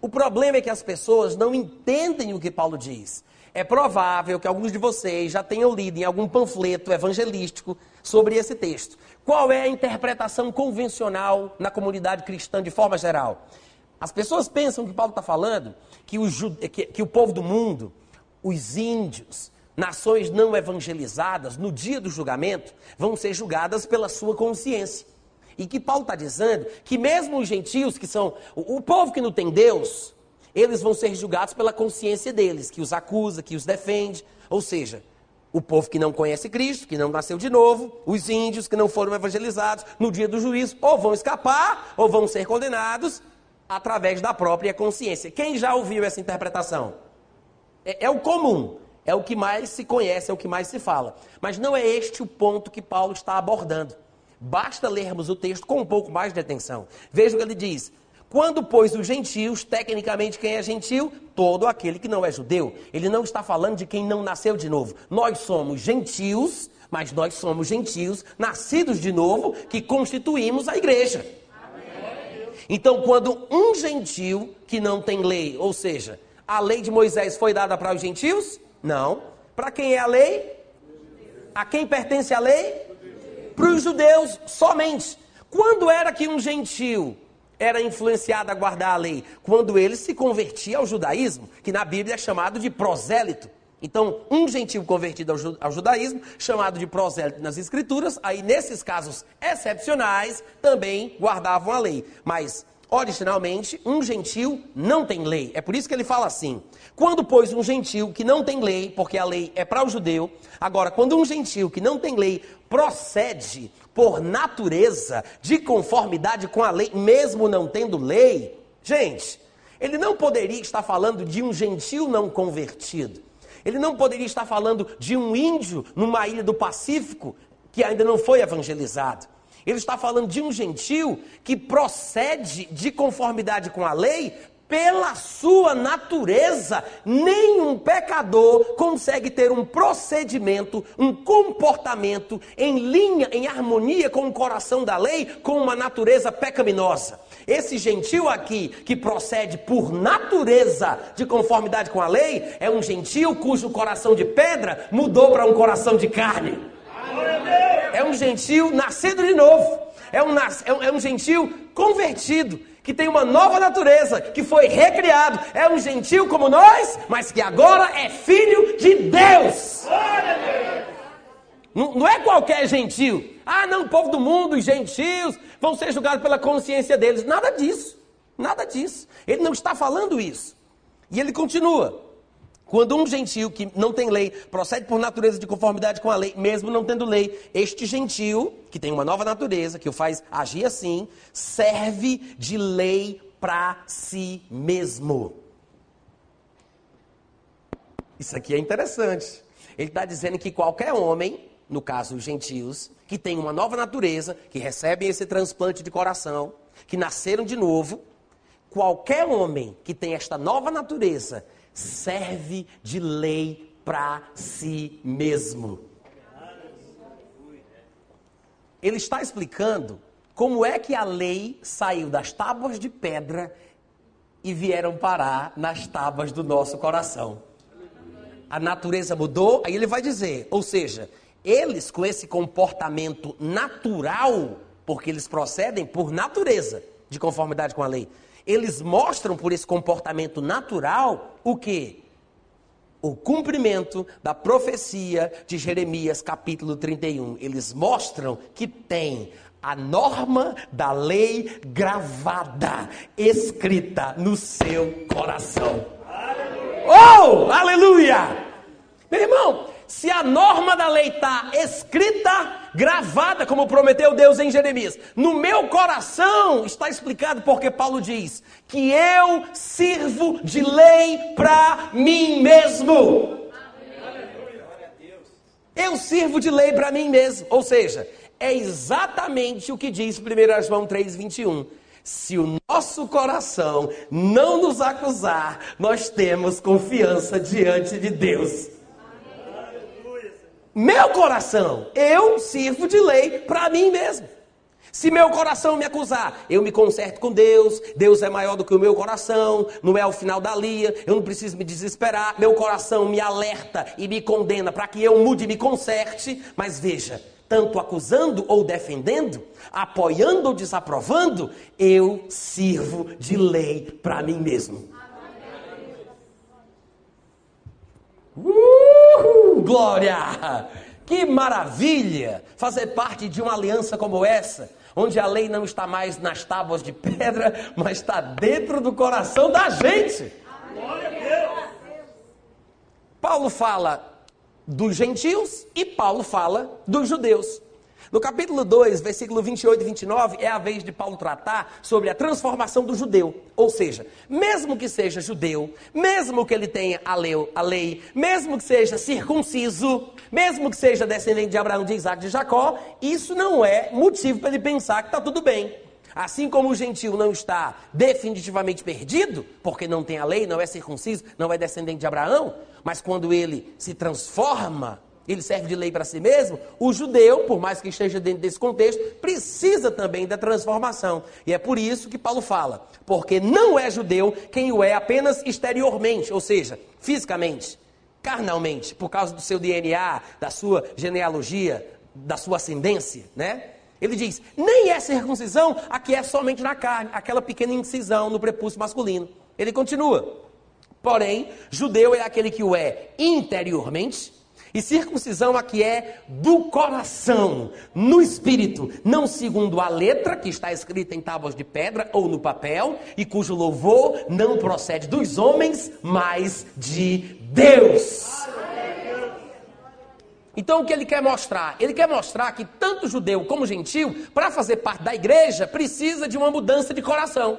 O problema é que as pessoas não entendem o que Paulo diz. É provável que alguns de vocês já tenham lido em algum panfleto evangelístico sobre esse texto. Qual é a interpretação convencional na comunidade cristã de forma geral? As pessoas pensam que Paulo está falando que o, que, que o povo do mundo os índios, nações não evangelizadas, no dia do julgamento, vão ser julgadas pela sua consciência. E que Paulo está dizendo que mesmo os gentios, que são o, o povo que não tem Deus, eles vão ser julgados pela consciência deles, que os acusa, que os defende. Ou seja, o povo que não conhece Cristo, que não nasceu de novo, os índios que não foram evangelizados, no dia do juízo, ou vão escapar, ou vão ser condenados através da própria consciência. Quem já ouviu essa interpretação? É, é o comum, é o que mais se conhece, é o que mais se fala. Mas não é este o ponto que Paulo está abordando. Basta lermos o texto com um pouco mais de atenção. Veja o que ele diz. Quando, pois, os gentios, tecnicamente quem é gentil? Todo aquele que não é judeu. Ele não está falando de quem não nasceu de novo. Nós somos gentios, mas nós somos gentios, nascidos de novo, que constituímos a igreja. Então, quando um gentio que não tem lei, ou seja, a lei de Moisés foi dada para os gentios? Não. Para quem é a lei? A quem pertence a lei? Para os judeus somente. Quando era que um gentio era influenciado a guardar a lei? Quando ele se convertia ao judaísmo, que na Bíblia é chamado de prosélito. Então, um gentio convertido ao, judaísmo, chamado de prosélito nas escrituras, aí nesses casos excepcionais, também guardavam a lei. Mas originalmente, um gentil não tem lei. É por isso que ele fala assim: quando, pois, um gentil que não tem lei, porque a lei é para o judeu, agora, quando um gentil que não tem lei procede por natureza de conformidade com a lei, mesmo não tendo lei, gente, Ele não poderia estar falando de um gentil não convertido. Ele não poderia estar falando de um índio numa ilha do Pacífico que ainda não foi evangelizado. Ele está falando de um gentil que procede de conformidade com a lei pela sua natureza. Nenhum pecador consegue ter um procedimento, um comportamento em linha, em harmonia com o coração da lei, com uma natureza pecaminosa. Esse gentil aqui, que procede por natureza de conformidade com a lei, é um gentil cujo coração de pedra mudou para um coração de carne. É um gentil nascido de novo. É um, é um, é um gentil convertido, que tem uma nova natureza, que foi recriado. É um gentil como nós, mas que agora é filho de Deus. Não, não é qualquer gentil. Ah, não, o povo do mundo, os gentios, vão ser julgados pela consciência deles. Nada disso. Nada disso. Ele não está falando isso. E ele continua. Quando um gentio que não tem lei procede por natureza de conformidade com a lei, mesmo não tendo lei, este gentio, que tem uma nova natureza, que o faz agir assim, serve de lei para si mesmo. Isso aqui é interessante. Ele está dizendo que qualquer homem, no caso os gentios, que tem uma nova natureza, que recebem esse transplante de coração, que nasceram de novo, qualquer homem que tem esta nova natureza serve de lei para si mesmo. Ele está explicando como é que a lei saiu das tábuas de pedra e vieram parar nas tábuas do nosso coração. A natureza mudou, aí ele vai dizer, ou seja, eles com esse comportamento natural, porque eles procedem por natureza, de conformidade com a lei, eles mostram por esse comportamento natural o que? O cumprimento da profecia de Jeremias, capítulo 31. Eles mostram que tem a norma da lei gravada, escrita no seu coração. Oh, aleluia! Meu irmão, se a norma da lei está escrita, gravada, como prometeu Deus em Jeremias, no meu coração está explicado porque Paulo diz que eu sirvo de lei para mim mesmo. Eu sirvo de lei para mim mesmo. Ou seja, é exatamente o que diz 1 João 3,21. Se o nosso coração não nos acusar, nós temos confiança diante de Deus. Meu coração, eu sirvo de lei para mim mesmo. Se meu coração me acusar, eu me conserto com Deus, Deus é maior do que o meu coração, não é o final da lia, eu não preciso me desesperar, meu coração me alerta e me condena para que eu mude e me conserte, mas veja, tanto acusando ou defendendo, apoiando ou desaprovando, eu sirvo de lei para mim mesmo. Uhul, glória! Que maravilha fazer parte de uma aliança como essa, onde a lei não está mais nas tábuas de pedra, mas está dentro do coração da gente. Paulo fala dos gentios e Paulo fala dos judeus. No capítulo 2, versículo 28 e 29, é a vez de Paulo tratar sobre a transformação do judeu. Ou seja, mesmo que seja judeu, mesmo que ele tenha a lei, a lei mesmo que seja circunciso, mesmo que seja descendente de Abraão, de Isaac, de Jacó, isso não é motivo para ele pensar que está tudo bem. Assim como o gentil não está definitivamente perdido, porque não tem a lei, não é circunciso, não é descendente de Abraão, mas quando ele se transforma ele serve de lei para si mesmo, o judeu, por mais que esteja dentro desse contexto, precisa também da transformação. E é por isso que Paulo fala, porque não é judeu quem o é apenas exteriormente, ou seja, fisicamente, carnalmente, por causa do seu DNA, da sua genealogia, da sua ascendência, né? Ele diz: nem é circuncisão a que é somente na carne, aquela pequena incisão no prepúcio masculino. Ele continua. Porém, judeu é aquele que o é interiormente, e circuncisão aqui é do coração, no espírito, não segundo a letra que está escrita em tábuas de pedra ou no papel, e cujo louvor não procede dos homens, mas de Deus. Então o que ele quer mostrar? Ele quer mostrar que tanto judeu como gentil, para fazer parte da igreja, precisa de uma mudança de coração.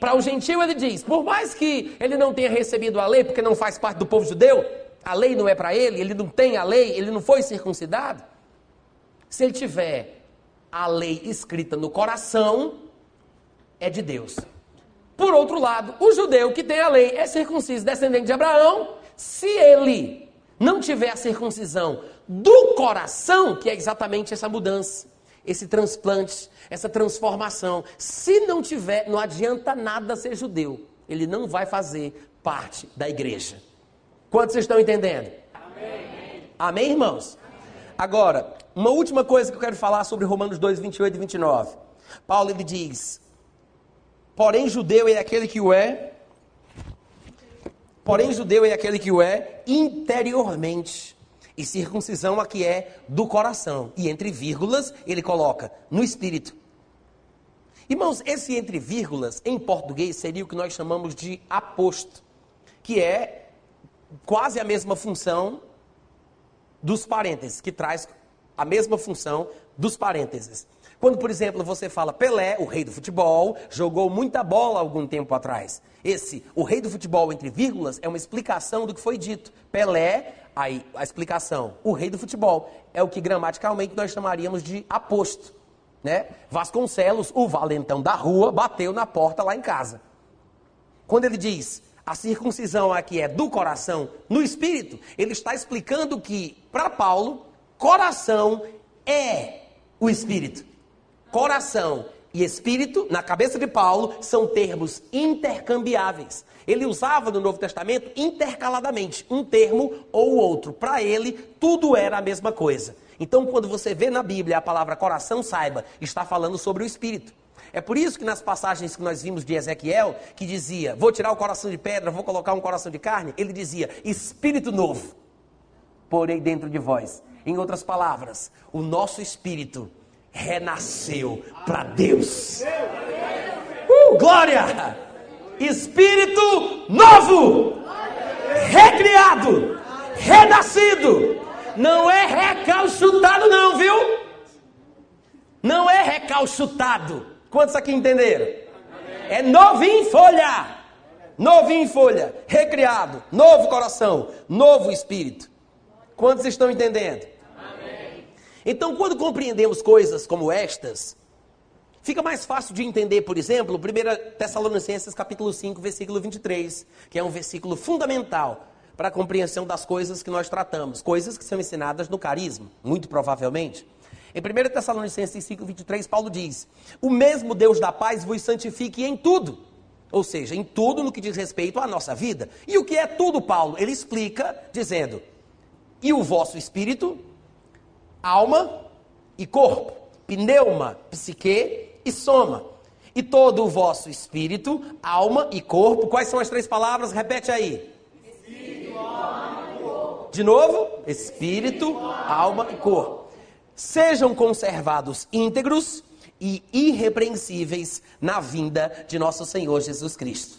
Para o gentil ele diz: por mais que ele não tenha recebido a lei, porque não faz parte do povo judeu, a lei não é para ele, ele não tem a lei, ele não foi circuncidado. Se ele tiver a lei escrita no coração, é de Deus. Por outro lado, o judeu que tem a lei é circunciso, descendente de Abraão. Se ele não tiver a circuncisão do coração, que é exatamente essa mudança, esse transplante, essa transformação, se não tiver, não adianta nada ser judeu. Ele não vai fazer parte da igreja. Quantos estão entendendo? Amém, Amém irmãos? Agora, uma última coisa que eu quero falar sobre Romanos 2, 28 e 29. Paulo ele diz: Porém, judeu é aquele que o é. Porém, judeu é aquele que o é interiormente. E circuncisão aqui é do coração. E entre vírgulas, ele coloca no espírito. Irmãos, esse entre vírgulas, em português, seria o que nós chamamos de aposto, que é quase a mesma função dos parênteses, que traz a mesma função dos parênteses. Quando, por exemplo, você fala Pelé, o rei do futebol, jogou muita bola algum tempo atrás. Esse, o rei do futebol, entre vírgulas, é uma explicação do que foi dito. Pelé, aí a explicação. O rei do futebol é o que gramaticalmente nós chamaríamos de aposto. Né? Vasconcelos, o valentão da rua, bateu na porta lá em casa. Quando ele diz a circuncisão aqui é do coração no espírito, ele está explicando que, para Paulo, coração é o espírito coração e espírito, na cabeça de Paulo, são termos intercambiáveis. Ele usava no Novo Testamento intercaladamente, um termo ou outro. Para ele, tudo era a mesma coisa. Então, quando você vê na Bíblia a palavra coração, saiba, está falando sobre o espírito. É por isso que nas passagens que nós vimos de Ezequiel, que dizia: Vou tirar o coração de pedra, vou colocar um coração de carne, ele dizia: Espírito novo, porém dentro de vós. Em outras palavras, o nosso espírito renasceu para Deus. Uh, glória! Espírito novo, recriado, renascido. Não é recalchutado, não, viu? Não é recalchutado. Quantos aqui entenderam? É novinho em folha. Novinho em folha, recriado, novo coração, novo espírito. Quantos estão entendendo? Então, quando compreendemos coisas como estas, fica mais fácil de entender, por exemplo, 1 Tessalonicenses capítulo 5, versículo 23, que é um versículo fundamental para a compreensão das coisas que nós tratamos, coisas que são ensinadas no carisma, muito provavelmente. Em 1 Tessalonicenses 5, 23, Paulo diz: O mesmo Deus da paz vos santifique em tudo. Ou seja, em tudo no que diz respeito à nossa vida. E o que é tudo, Paulo? Ele explica dizendo: E o vosso espírito, alma e corpo, pneuma, psique e soma. E todo o vosso espírito, alma e corpo, quais são as três palavras? Repete aí. Espírito, alma e corpo. De novo, espírito, alma e corpo. Sejam conservados íntegros e irrepreensíveis na vinda de nosso Senhor Jesus Cristo.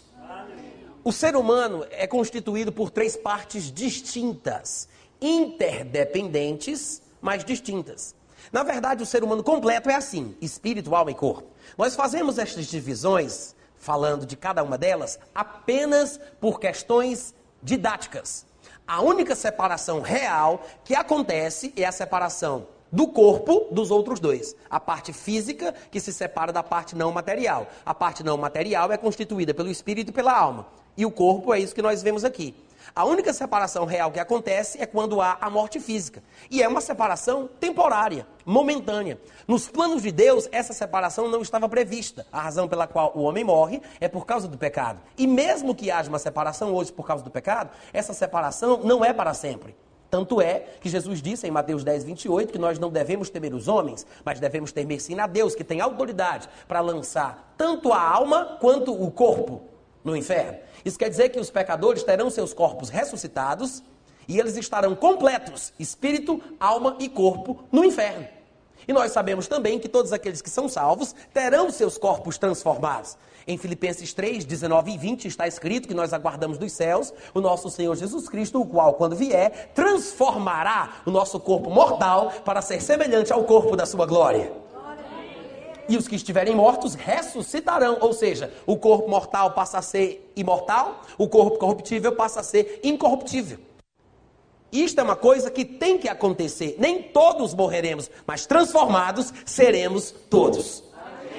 O ser humano é constituído por três partes distintas, interdependentes mas distintas. Na verdade, o ser humano completo é assim: espírito, alma e corpo. Nós fazemos estas divisões, falando de cada uma delas, apenas por questões didáticas. A única separação real que acontece é a separação do corpo dos outros dois. A parte física que se separa da parte não material. A parte não material é constituída pelo espírito e pela alma. E o corpo é isso que nós vemos aqui. A única separação real que acontece é quando há a morte física. E é uma separação temporária, momentânea. Nos planos de Deus, essa separação não estava prevista. A razão pela qual o homem morre é por causa do pecado. E mesmo que haja uma separação hoje por causa do pecado, essa separação não é para sempre. Tanto é que Jesus disse em Mateus 10, 28 que nós não devemos temer os homens, mas devemos temer sim a Deus, que tem autoridade para lançar tanto a alma quanto o corpo no inferno. Isso quer dizer que os pecadores terão seus corpos ressuscitados e eles estarão completos, espírito, alma e corpo, no inferno. E nós sabemos também que todos aqueles que são salvos terão seus corpos transformados. Em Filipenses 3, 19 e 20 está escrito que nós aguardamos dos céus o nosso Senhor Jesus Cristo, o qual, quando vier, transformará o nosso corpo mortal para ser semelhante ao corpo da sua glória. E os que estiverem mortos ressuscitarão, ou seja, o corpo mortal passa a ser imortal, o corpo corruptível passa a ser incorruptível. Isto é uma coisa que tem que acontecer. Nem todos morreremos, mas transformados seremos todos.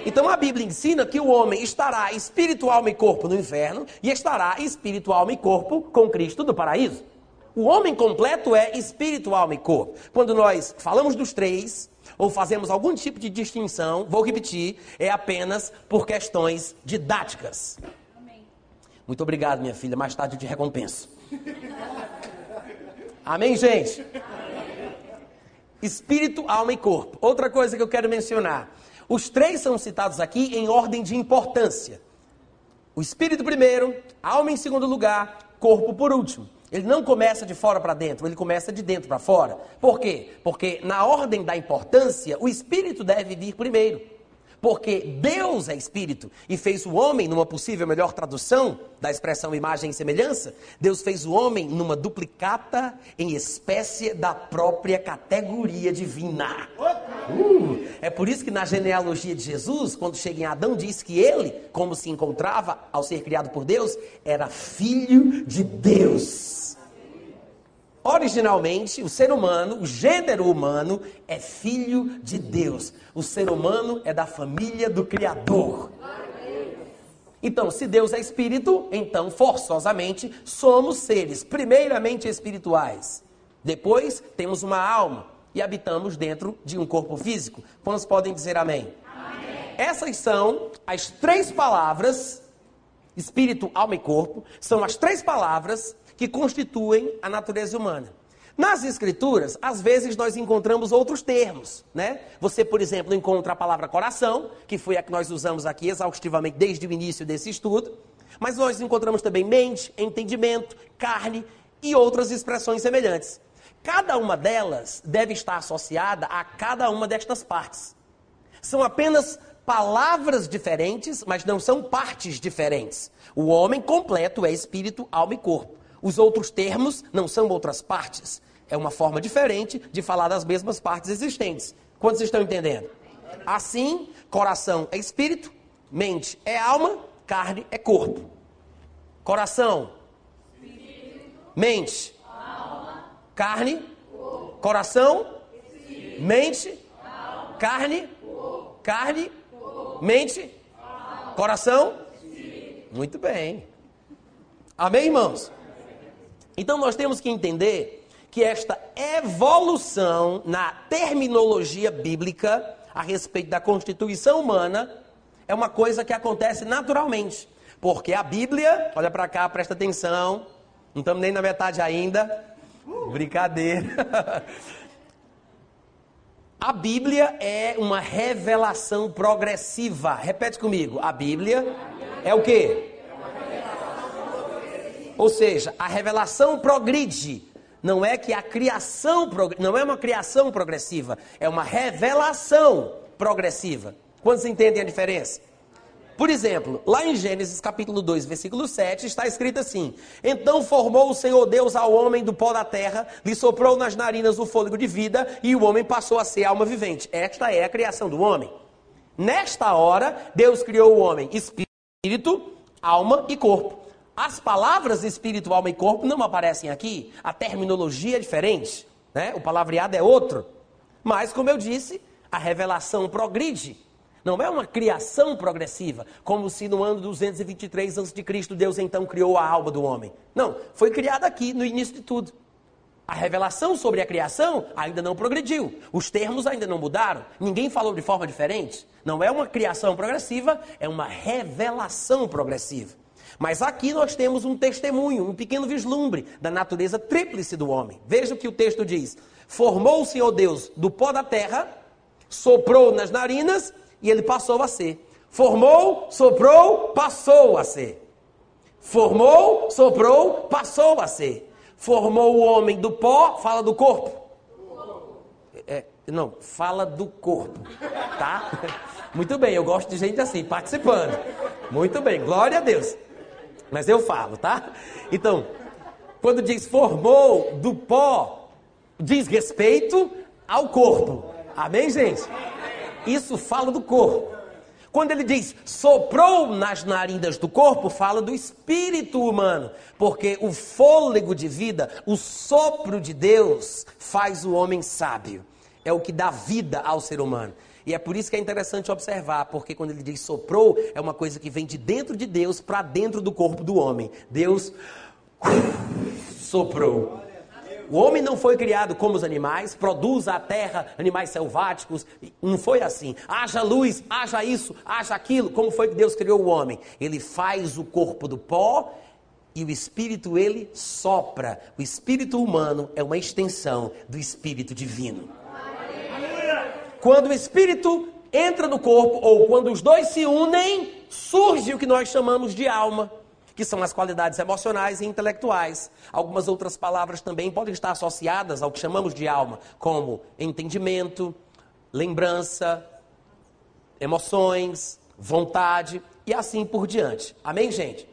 Então a Bíblia ensina que o homem estará espírito, alma e corpo no inferno e estará espírito, alma e corpo com Cristo no paraíso. O homem completo é espírito, alma e corpo. Quando nós falamos dos três, ou fazemos algum tipo de distinção, vou repetir, é apenas por questões didáticas. Muito obrigado, minha filha. Mais tarde eu te recompenso. Amém, gente? Espírito, alma e corpo. Outra coisa que eu quero mencionar. Os três são citados aqui em ordem de importância. O espírito primeiro, alma em segundo lugar, corpo por último. Ele não começa de fora para dentro, ele começa de dentro para fora. Por quê? Porque na ordem da importância, o espírito deve vir primeiro. Porque Deus é espírito e fez o homem, numa possível melhor tradução da expressão imagem e semelhança, Deus fez o homem numa duplicata em espécie da própria categoria divina. Uh, é por isso que na genealogia de Jesus, quando chega em Adão, diz que ele, como se encontrava ao ser criado por Deus, era filho de Deus. Originalmente, o ser humano, o gênero humano, é filho de Deus. O ser humano é da família do Criador. Então, se Deus é espírito, então forçosamente somos seres, primeiramente espirituais. Depois temos uma alma e habitamos dentro de um corpo físico. Quantos podem dizer amém? amém? Essas são as três palavras, espírito, alma e corpo, são as três palavras que constituem a natureza humana. Nas escrituras, às vezes nós encontramos outros termos, né? Você, por exemplo, encontra a palavra coração, que foi a que nós usamos aqui exaustivamente desde o início desse estudo, mas nós encontramos também mente, entendimento, carne e outras expressões semelhantes. Cada uma delas deve estar associada a cada uma destas partes. São apenas palavras diferentes, mas não são partes diferentes. O homem completo é espírito, alma e corpo. Os outros termos não são outras partes. É uma forma diferente de falar das mesmas partes existentes. Quantos estão entendendo? Assim, coração é espírito, mente é alma, carne é corpo. Coração, mente, carne, coração, mente, carne, carne, mente, coração. Muito bem. Amém, irmãos? Então nós temos que entender que esta evolução na terminologia bíblica a respeito da constituição humana é uma coisa que acontece naturalmente. Porque a Bíblia, olha para cá, presta atenção, não estamos nem na metade ainda. Brincadeira. A Bíblia é uma revelação progressiva. Repete comigo. A Bíblia é o quê? Ou seja, a revelação progride. Não é que a criação, não é uma criação progressiva, é uma revelação progressiva. Quantos entendem a diferença? Por exemplo, lá em Gênesis capítulo 2, versículo 7, está escrito assim: Então formou o Senhor Deus ao homem do pó da terra, lhe soprou nas narinas o fôlego de vida, e o homem passou a ser alma vivente. Esta é a criação do homem. Nesta hora, Deus criou o homem espírito, alma e corpo. As palavras espírito, alma e corpo não aparecem aqui. A terminologia é diferente, né? O palavreado é outro. Mas, como eu disse, a revelação progride. Não é uma criação progressiva, como se no ano 223 a.C. Deus então criou a alma do homem. Não, foi criada aqui no início de tudo. A revelação sobre a criação ainda não progrediu. Os termos ainda não mudaram. Ninguém falou de forma diferente. Não é uma criação progressiva, é uma revelação progressiva. Mas aqui nós temos um testemunho, um pequeno vislumbre da natureza tríplice do homem. Veja o que o texto diz: Formou o Senhor Deus do pó da terra, soprou nas narinas e ele passou a ser. Formou, soprou, passou a ser. Formou, soprou, passou a ser. Formou o homem do pó, fala do corpo. É, não, fala do corpo, tá? Muito bem, eu gosto de gente assim, participando. Muito bem, glória a Deus. Mas eu falo, tá? Então, quando diz formou do pó, diz respeito ao corpo. Amém, gente? Isso fala do corpo. Quando ele diz soprou nas narinas do corpo, fala do espírito humano, porque o fôlego de vida, o sopro de Deus, faz o homem sábio. É o que dá vida ao ser humano. E é por isso que é interessante observar, porque quando ele diz soprou, é uma coisa que vem de dentro de Deus para dentro do corpo do homem. Deus soprou. O homem não foi criado como os animais, produz a terra animais selváticos. Não foi assim. Haja luz, haja isso, haja aquilo. Como foi que Deus criou o homem? Ele faz o corpo do pó e o espírito ele sopra. O espírito humano é uma extensão do espírito divino. Quando o espírito entra no corpo, ou quando os dois se unem, surge o que nós chamamos de alma, que são as qualidades emocionais e intelectuais. Algumas outras palavras também podem estar associadas ao que chamamos de alma, como entendimento, lembrança, emoções, vontade e assim por diante. Amém, gente?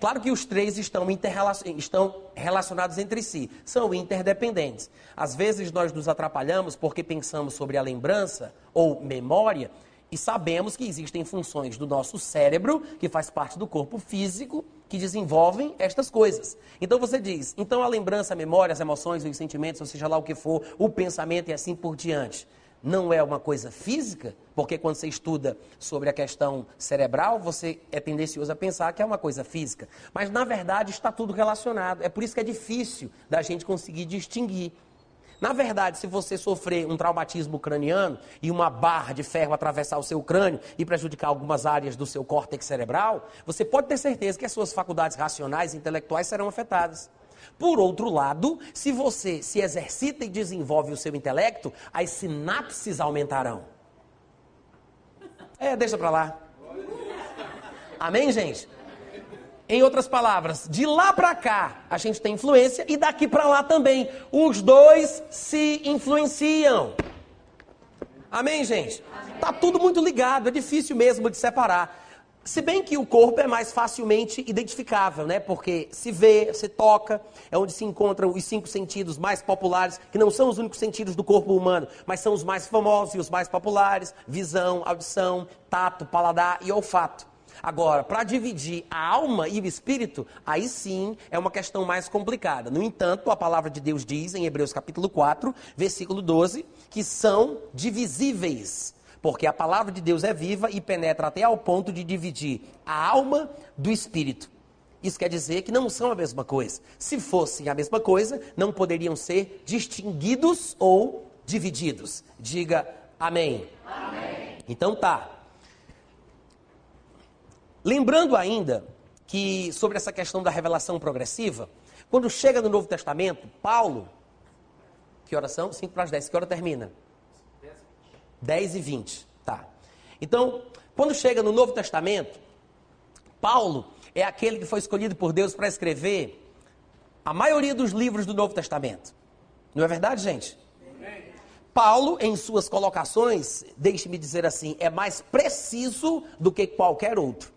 Claro que os três estão, estão relacionados entre si, são interdependentes. Às vezes nós nos atrapalhamos porque pensamos sobre a lembrança ou memória e sabemos que existem funções do nosso cérebro, que faz parte do corpo físico, que desenvolvem estas coisas. Então você diz, então a lembrança, a memória, as emoções, os sentimentos, ou seja lá o que for, o pensamento e assim por diante não é uma coisa física, porque quando você estuda sobre a questão cerebral, você é tendencioso a pensar que é uma coisa física. Mas na verdade está tudo relacionado. É por isso que é difícil da gente conseguir distinguir. Na verdade, se você sofrer um traumatismo craniano e uma barra de ferro atravessar o seu crânio e prejudicar algumas áreas do seu córtex cerebral, você pode ter certeza que as suas faculdades racionais e intelectuais serão afetadas. Por outro lado, se você se exercita e desenvolve o seu intelecto, as sinapses aumentarão. É, deixa para lá. Amém, gente? Em outras palavras, de lá para cá a gente tem influência e daqui para lá também. Os dois se influenciam. Amém, gente? Amém. Tá tudo muito ligado, é difícil mesmo de separar. Se bem que o corpo é mais facilmente identificável, né? Porque se vê, se toca, é onde se encontram os cinco sentidos mais populares, que não são os únicos sentidos do corpo humano, mas são os mais famosos e os mais populares: visão, audição, tato, paladar e olfato. Agora, para dividir a alma e o espírito, aí sim é uma questão mais complicada. No entanto, a palavra de Deus diz em Hebreus capítulo 4, versículo 12, que são divisíveis porque a palavra de Deus é viva e penetra até ao ponto de dividir a alma do espírito. Isso quer dizer que não são a mesma coisa. Se fossem a mesma coisa, não poderiam ser distinguidos ou divididos. Diga amém. amém. Então tá. Lembrando ainda que sobre essa questão da revelação progressiva, quando chega no Novo Testamento, Paulo, que oração? 5 para as 10, que hora termina? 10 e 20. Tá. Então, quando chega no Novo Testamento, Paulo é aquele que foi escolhido por Deus para escrever a maioria dos livros do Novo Testamento. Não é verdade, gente? Paulo, em suas colocações, deixe-me dizer assim, é mais preciso do que qualquer outro.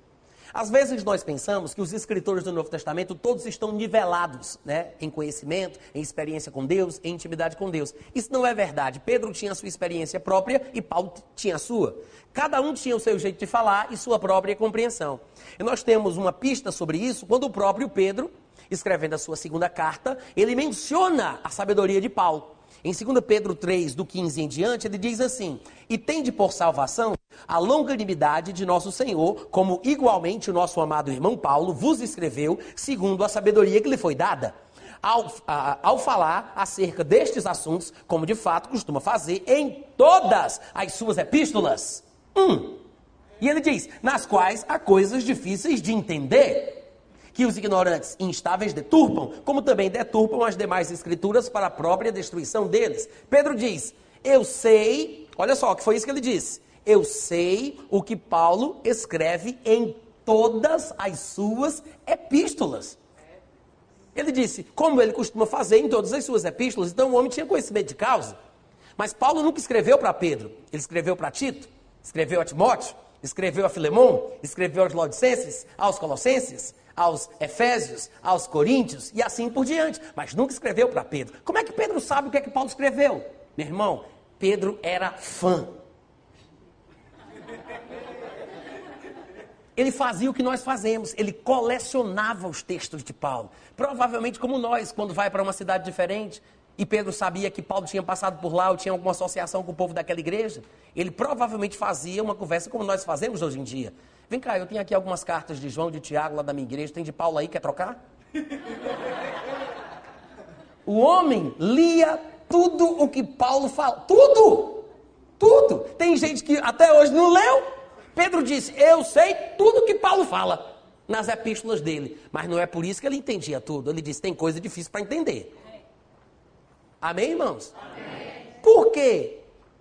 Às vezes nós pensamos que os escritores do Novo Testamento todos estão nivelados, né, em conhecimento, em experiência com Deus, em intimidade com Deus. Isso não é verdade. Pedro tinha a sua experiência própria e Paulo tinha a sua. Cada um tinha o seu jeito de falar e sua própria compreensão. E nós temos uma pista sobre isso quando o próprio Pedro, escrevendo a sua segunda carta, ele menciona a sabedoria de Paulo. Em 2 Pedro 3, do 15 em diante, ele diz assim: E tende por salvação a longanimidade de nosso Senhor, como igualmente o nosso amado irmão Paulo vos escreveu, segundo a sabedoria que lhe foi dada. Ao, a, ao falar acerca destes assuntos, como de fato costuma fazer em todas as suas epístolas. Hum. E ele diz: nas quais há coisas difíceis de entender que os ignorantes instáveis deturpam, como também deturpam as demais escrituras para a própria destruição deles. Pedro diz: Eu sei, olha só, que foi isso que ele disse. Eu sei o que Paulo escreve em todas as suas epístolas. Ele disse, como ele costuma fazer em todas as suas epístolas, então o homem tinha conhecimento de causa. Mas Paulo nunca escreveu para Pedro, ele escreveu para Tito, escreveu a Timóteo, escreveu a Filemão, escreveu aos Laodicenses, aos Colossenses, aos Efésios, aos Coríntios e assim por diante. Mas nunca escreveu para Pedro. Como é que Pedro sabe o que é que Paulo escreveu? Meu irmão, Pedro era fã. Ele fazia o que nós fazemos, ele colecionava os textos de Paulo. Provavelmente como nós, quando vai para uma cidade diferente, e Pedro sabia que Paulo tinha passado por lá ou tinha alguma associação com o povo daquela igreja, ele provavelmente fazia uma conversa como nós fazemos hoje em dia. Vem cá, eu tenho aqui algumas cartas de João, de Tiago, lá da minha igreja, tem de Paulo aí, quer trocar? o homem lia tudo o que Paulo fala, tudo! Tudo! Tem gente que até hoje não leu. Pedro disse: Eu sei tudo que Paulo fala nas epístolas dele, mas não é por isso que ele entendia tudo. Ele disse: Tem coisa difícil para entender. Amém, irmãos? Amém. Por que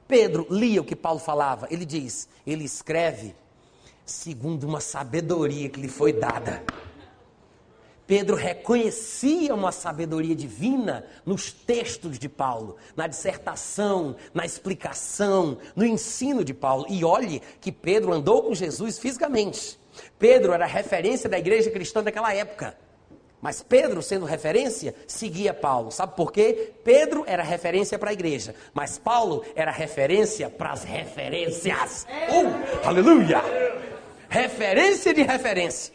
Pedro lia o que Paulo falava? Ele diz: Ele escreve segundo uma sabedoria que lhe foi dada. Pedro reconhecia uma sabedoria divina nos textos de Paulo, na dissertação, na explicação, no ensino de Paulo. E olhe que Pedro andou com Jesus fisicamente. Pedro era referência da igreja cristã daquela época. Mas Pedro, sendo referência, seguia Paulo. Sabe por quê? Pedro era referência para a igreja, mas Paulo era referência para as referências. Uh, aleluia! Referência de referência.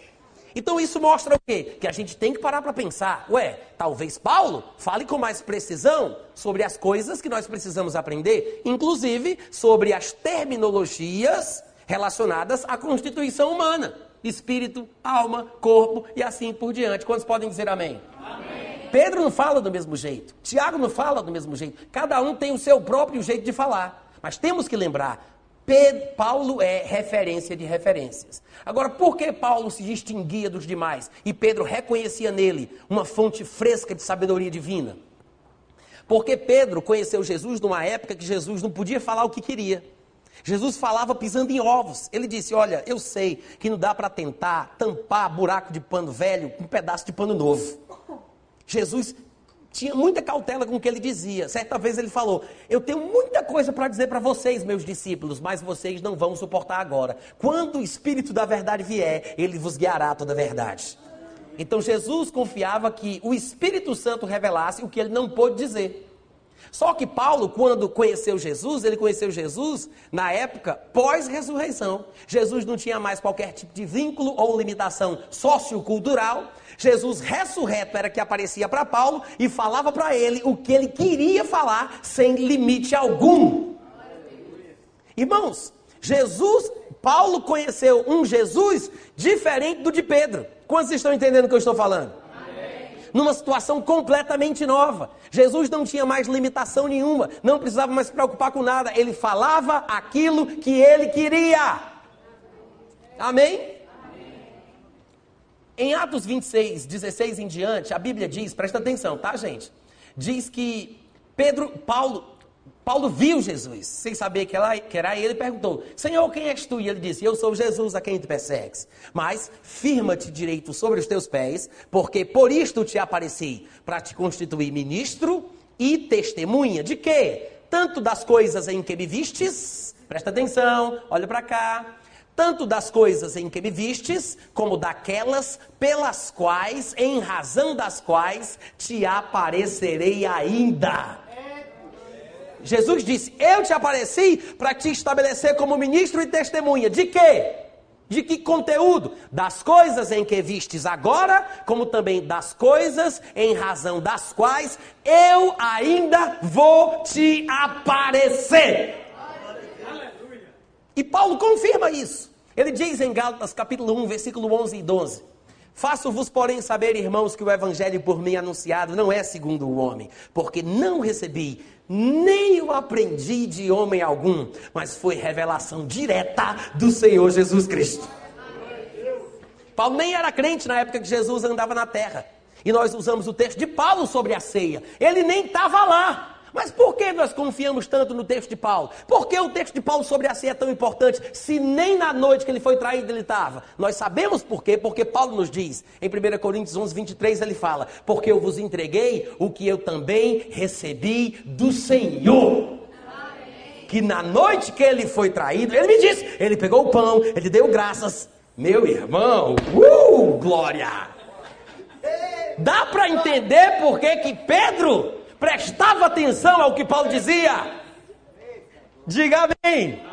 Então isso mostra o quê? Que a gente tem que parar para pensar. Ué, talvez Paulo fale com mais precisão sobre as coisas que nós precisamos aprender, inclusive sobre as terminologias relacionadas à constituição humana: espírito, alma, corpo e assim por diante. Quantos podem dizer amém? amém? Pedro não fala do mesmo jeito, Tiago não fala do mesmo jeito. Cada um tem o seu próprio jeito de falar. Mas temos que lembrar, Pedro, Paulo é referência de referências. Agora, por que Paulo se distinguia dos demais e Pedro reconhecia nele uma fonte fresca de sabedoria divina? Porque Pedro conheceu Jesus numa época que Jesus não podia falar o que queria. Jesus falava pisando em ovos. Ele disse: Olha, eu sei que não dá para tentar tampar buraco de pano velho com um pedaço de pano novo. Jesus tinha muita cautela com o que ele dizia. Certa vez ele falou: Eu tenho muita coisa para dizer para vocês, meus discípulos, mas vocês não vão suportar agora. Quando o Espírito da Verdade vier, ele vos guiará toda a verdade. Então Jesus confiava que o Espírito Santo revelasse o que ele não pôde dizer. Só que Paulo, quando conheceu Jesus, ele conheceu Jesus na época pós-ressurreição. Jesus não tinha mais qualquer tipo de vínculo ou limitação sociocultural. Jesus ressurreto era que aparecia para Paulo e falava para ele o que ele queria falar sem limite algum. Irmãos, Jesus, Paulo conheceu um Jesus diferente do de Pedro. Quantos estão entendendo o que eu estou falando? numa situação completamente nova. Jesus não tinha mais limitação nenhuma, não precisava mais se preocupar com nada, ele falava aquilo que ele queria. Amém? Em Atos 26, 16 em diante, a Bíblia diz, presta atenção, tá, gente? Diz que Pedro, Paulo, Paulo viu Jesus, sem saber que, ela, que era ele, perguntou: Senhor, quem és tu? E ele disse: Eu sou Jesus a quem te persegues. Mas firma-te direito sobre os teus pés, porque por isto te apareci, para te constituir ministro e testemunha de quê? Tanto das coisas em que me vistes, presta atenção, olha para cá, tanto das coisas em que me vistes, como daquelas pelas quais, em razão das quais, te aparecerei ainda. Jesus disse: Eu te apareci para te estabelecer como ministro e testemunha. De quê? De que conteúdo? Das coisas em que vistes agora, como também das coisas em razão das quais eu ainda vou te aparecer. E Paulo confirma isso. Ele diz em Gálatas capítulo 1, versículo 11 e 12: Faço-vos, porém, saber, irmãos, que o evangelho por mim anunciado não é segundo o homem, porque não recebi, nem o aprendi de homem algum, mas foi revelação direta do Senhor Jesus Cristo. Paulo nem era crente na época que Jesus andava na terra. E nós usamos o texto de Paulo sobre a ceia. Ele nem estava lá. Mas por que nós confiamos tanto no texto de Paulo? Por que o texto de Paulo sobre a ceia é tão importante, se nem na noite que ele foi traído ele estava? Nós sabemos por quê, porque Paulo nos diz, em 1 Coríntios 11, 23, ele fala: Porque eu vos entreguei o que eu também recebi do Senhor. Que na noite que ele foi traído, ele me disse, ele pegou o pão, ele deu graças. Meu irmão, uh, glória! Dá para entender por que que Pedro prestava atenção ao que Paulo dizia? Diga amém.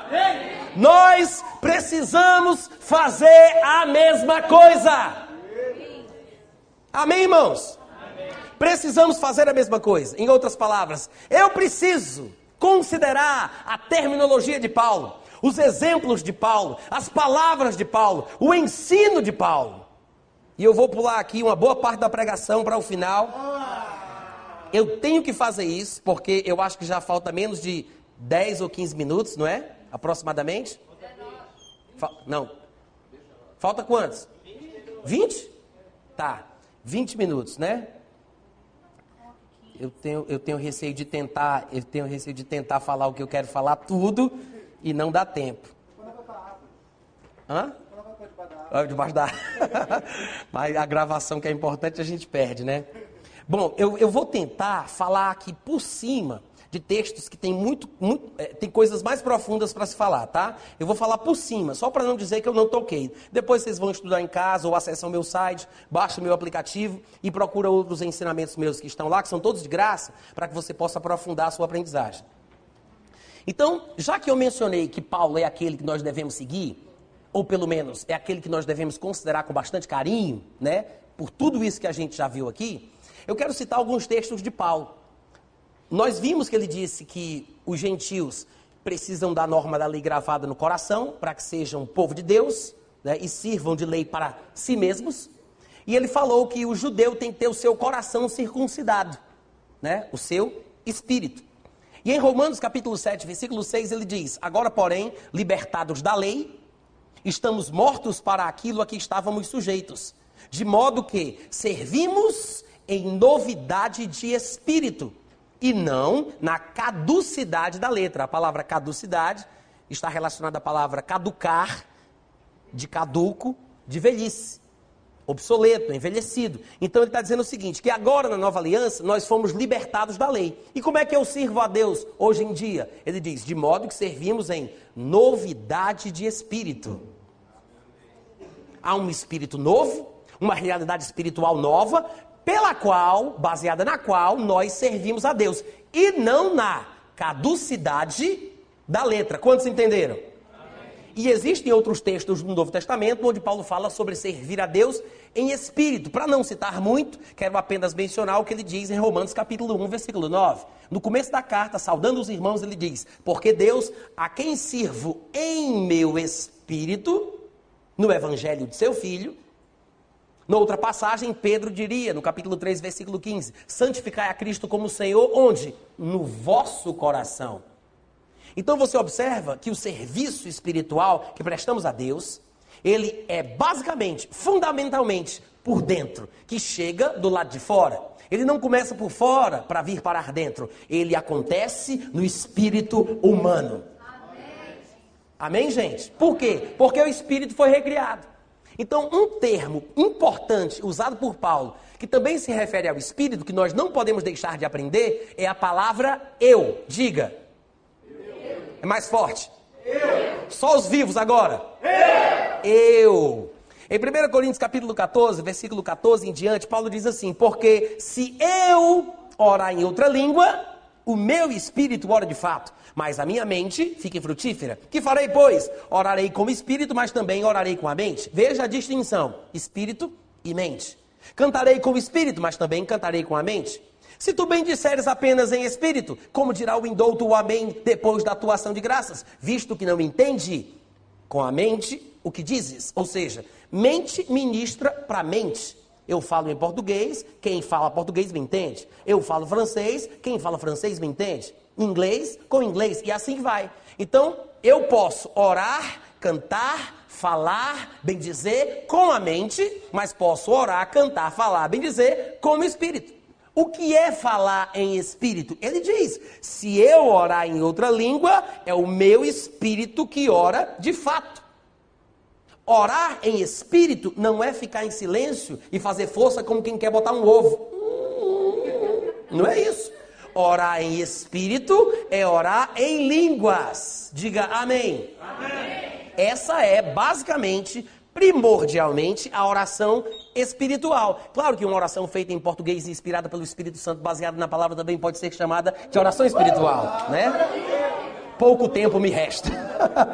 Nós precisamos fazer a mesma coisa. Amém, irmãos? Precisamos fazer a mesma coisa. Em outras palavras, eu preciso considerar a terminologia de Paulo, os exemplos de Paulo, as palavras de Paulo, o ensino de Paulo. E eu vou pular aqui uma boa parte da pregação para o final. Eu tenho que fazer isso, porque eu acho que já falta menos de 10 ou 15 minutos, não é? Aproximadamente? Fa não. Falta quantos? 20? Tá. 20 minutos, né? Eu tenho, eu tenho receio de tentar, eu tenho receio de tentar falar o que eu quero falar tudo e não dá tempo. Hã? Debaixo da Mas a gravação que é importante a gente perde, né? Bom, eu, eu vou tentar falar aqui por cima de textos que tem muito, muito é, tem coisas mais profundas para se falar, tá? Eu vou falar por cima, só para não dizer que eu não toquei. Depois vocês vão estudar em casa ou acessam o meu site, baixa o meu aplicativo e procura outros ensinamentos meus que estão lá, que são todos de graça, para que você possa aprofundar a sua aprendizagem. Então, já que eu mencionei que Paulo é aquele que nós devemos seguir, ou pelo menos é aquele que nós devemos considerar com bastante carinho, né? Por tudo isso que a gente já viu aqui, eu quero citar alguns textos de Paulo. Nós vimos que ele disse que os gentios precisam da norma da lei gravada no coração para que sejam povo de Deus né, e sirvam de lei para si mesmos. E ele falou que o judeu tem que ter o seu coração circuncidado, né, o seu espírito. E em Romanos capítulo 7, versículo 6, ele diz: Agora, porém, libertados da lei, estamos mortos para aquilo a que estávamos sujeitos, de modo que servimos em novidade de espírito e não na caducidade da letra. A palavra caducidade está relacionada à palavra caducar, de caduco, de velhice, obsoleto, envelhecido. Então ele está dizendo o seguinte: que agora na nova aliança nós fomos libertados da lei. E como é que eu sirvo a Deus hoje em dia? Ele diz: de modo que servimos em novidade de espírito. Há um espírito novo, uma realidade espiritual nova, pela qual, baseada na qual, nós servimos a Deus. E não na caducidade da letra. Quantos entenderam? Amém. E existem outros textos no Novo Testamento onde Paulo fala sobre servir a Deus em espírito. Para não citar muito, quero apenas mencionar o que ele diz em Romanos capítulo 1, versículo 9. No começo da carta, saudando os irmãos, ele diz: Porque Deus, a quem sirvo em meu espírito, no evangelho de seu filho, Noutra passagem, Pedro diria, no capítulo 3, versículo 15: Santificai a Cristo como Senhor, onde? No vosso coração. Então você observa que o serviço espiritual que prestamos a Deus, ele é basicamente, fundamentalmente, por dentro, que chega do lado de fora. Ele não começa por fora para vir parar dentro. Ele acontece no espírito humano. Amém, Amém gente? Por quê? Porque o espírito foi recriado. Então, um termo importante usado por Paulo, que também se refere ao espírito, que nós não podemos deixar de aprender, é a palavra eu. Diga. Eu. É mais forte. Eu. Só os vivos agora. Eu. eu. Em 1 Coríntios capítulo 14, versículo 14 em diante, Paulo diz assim: Porque se eu orar em outra língua, o meu espírito ora de fato mas a minha mente fique frutífera. Que farei, pois? Orarei com o espírito, mas também orarei com a mente. Veja a distinção: espírito e mente. Cantarei com o espírito, mas também cantarei com a mente. Se tu bem disseres apenas em espírito, como dirá o indouto o amém depois da atuação de graças, visto que não entende com a mente o que dizes? Ou seja, mente ministra para mente. Eu falo em português, quem fala português me entende. Eu falo francês, quem fala francês me entende inglês com inglês, e assim vai. Então, eu posso orar, cantar, falar, bem dizer com a mente, mas posso orar, cantar, falar, bem dizer com o espírito. O que é falar em espírito? Ele diz: se eu orar em outra língua, é o meu espírito que ora de fato. Orar em espírito não é ficar em silêncio e fazer força como quem quer botar um ovo. Não é isso. Orar em espírito é orar em línguas. Diga amém. amém. Essa é basicamente, primordialmente, a oração espiritual. Claro que uma oração feita em português inspirada pelo Espírito Santo, baseada na palavra, também pode ser chamada de oração espiritual, né? Pouco tempo me resta.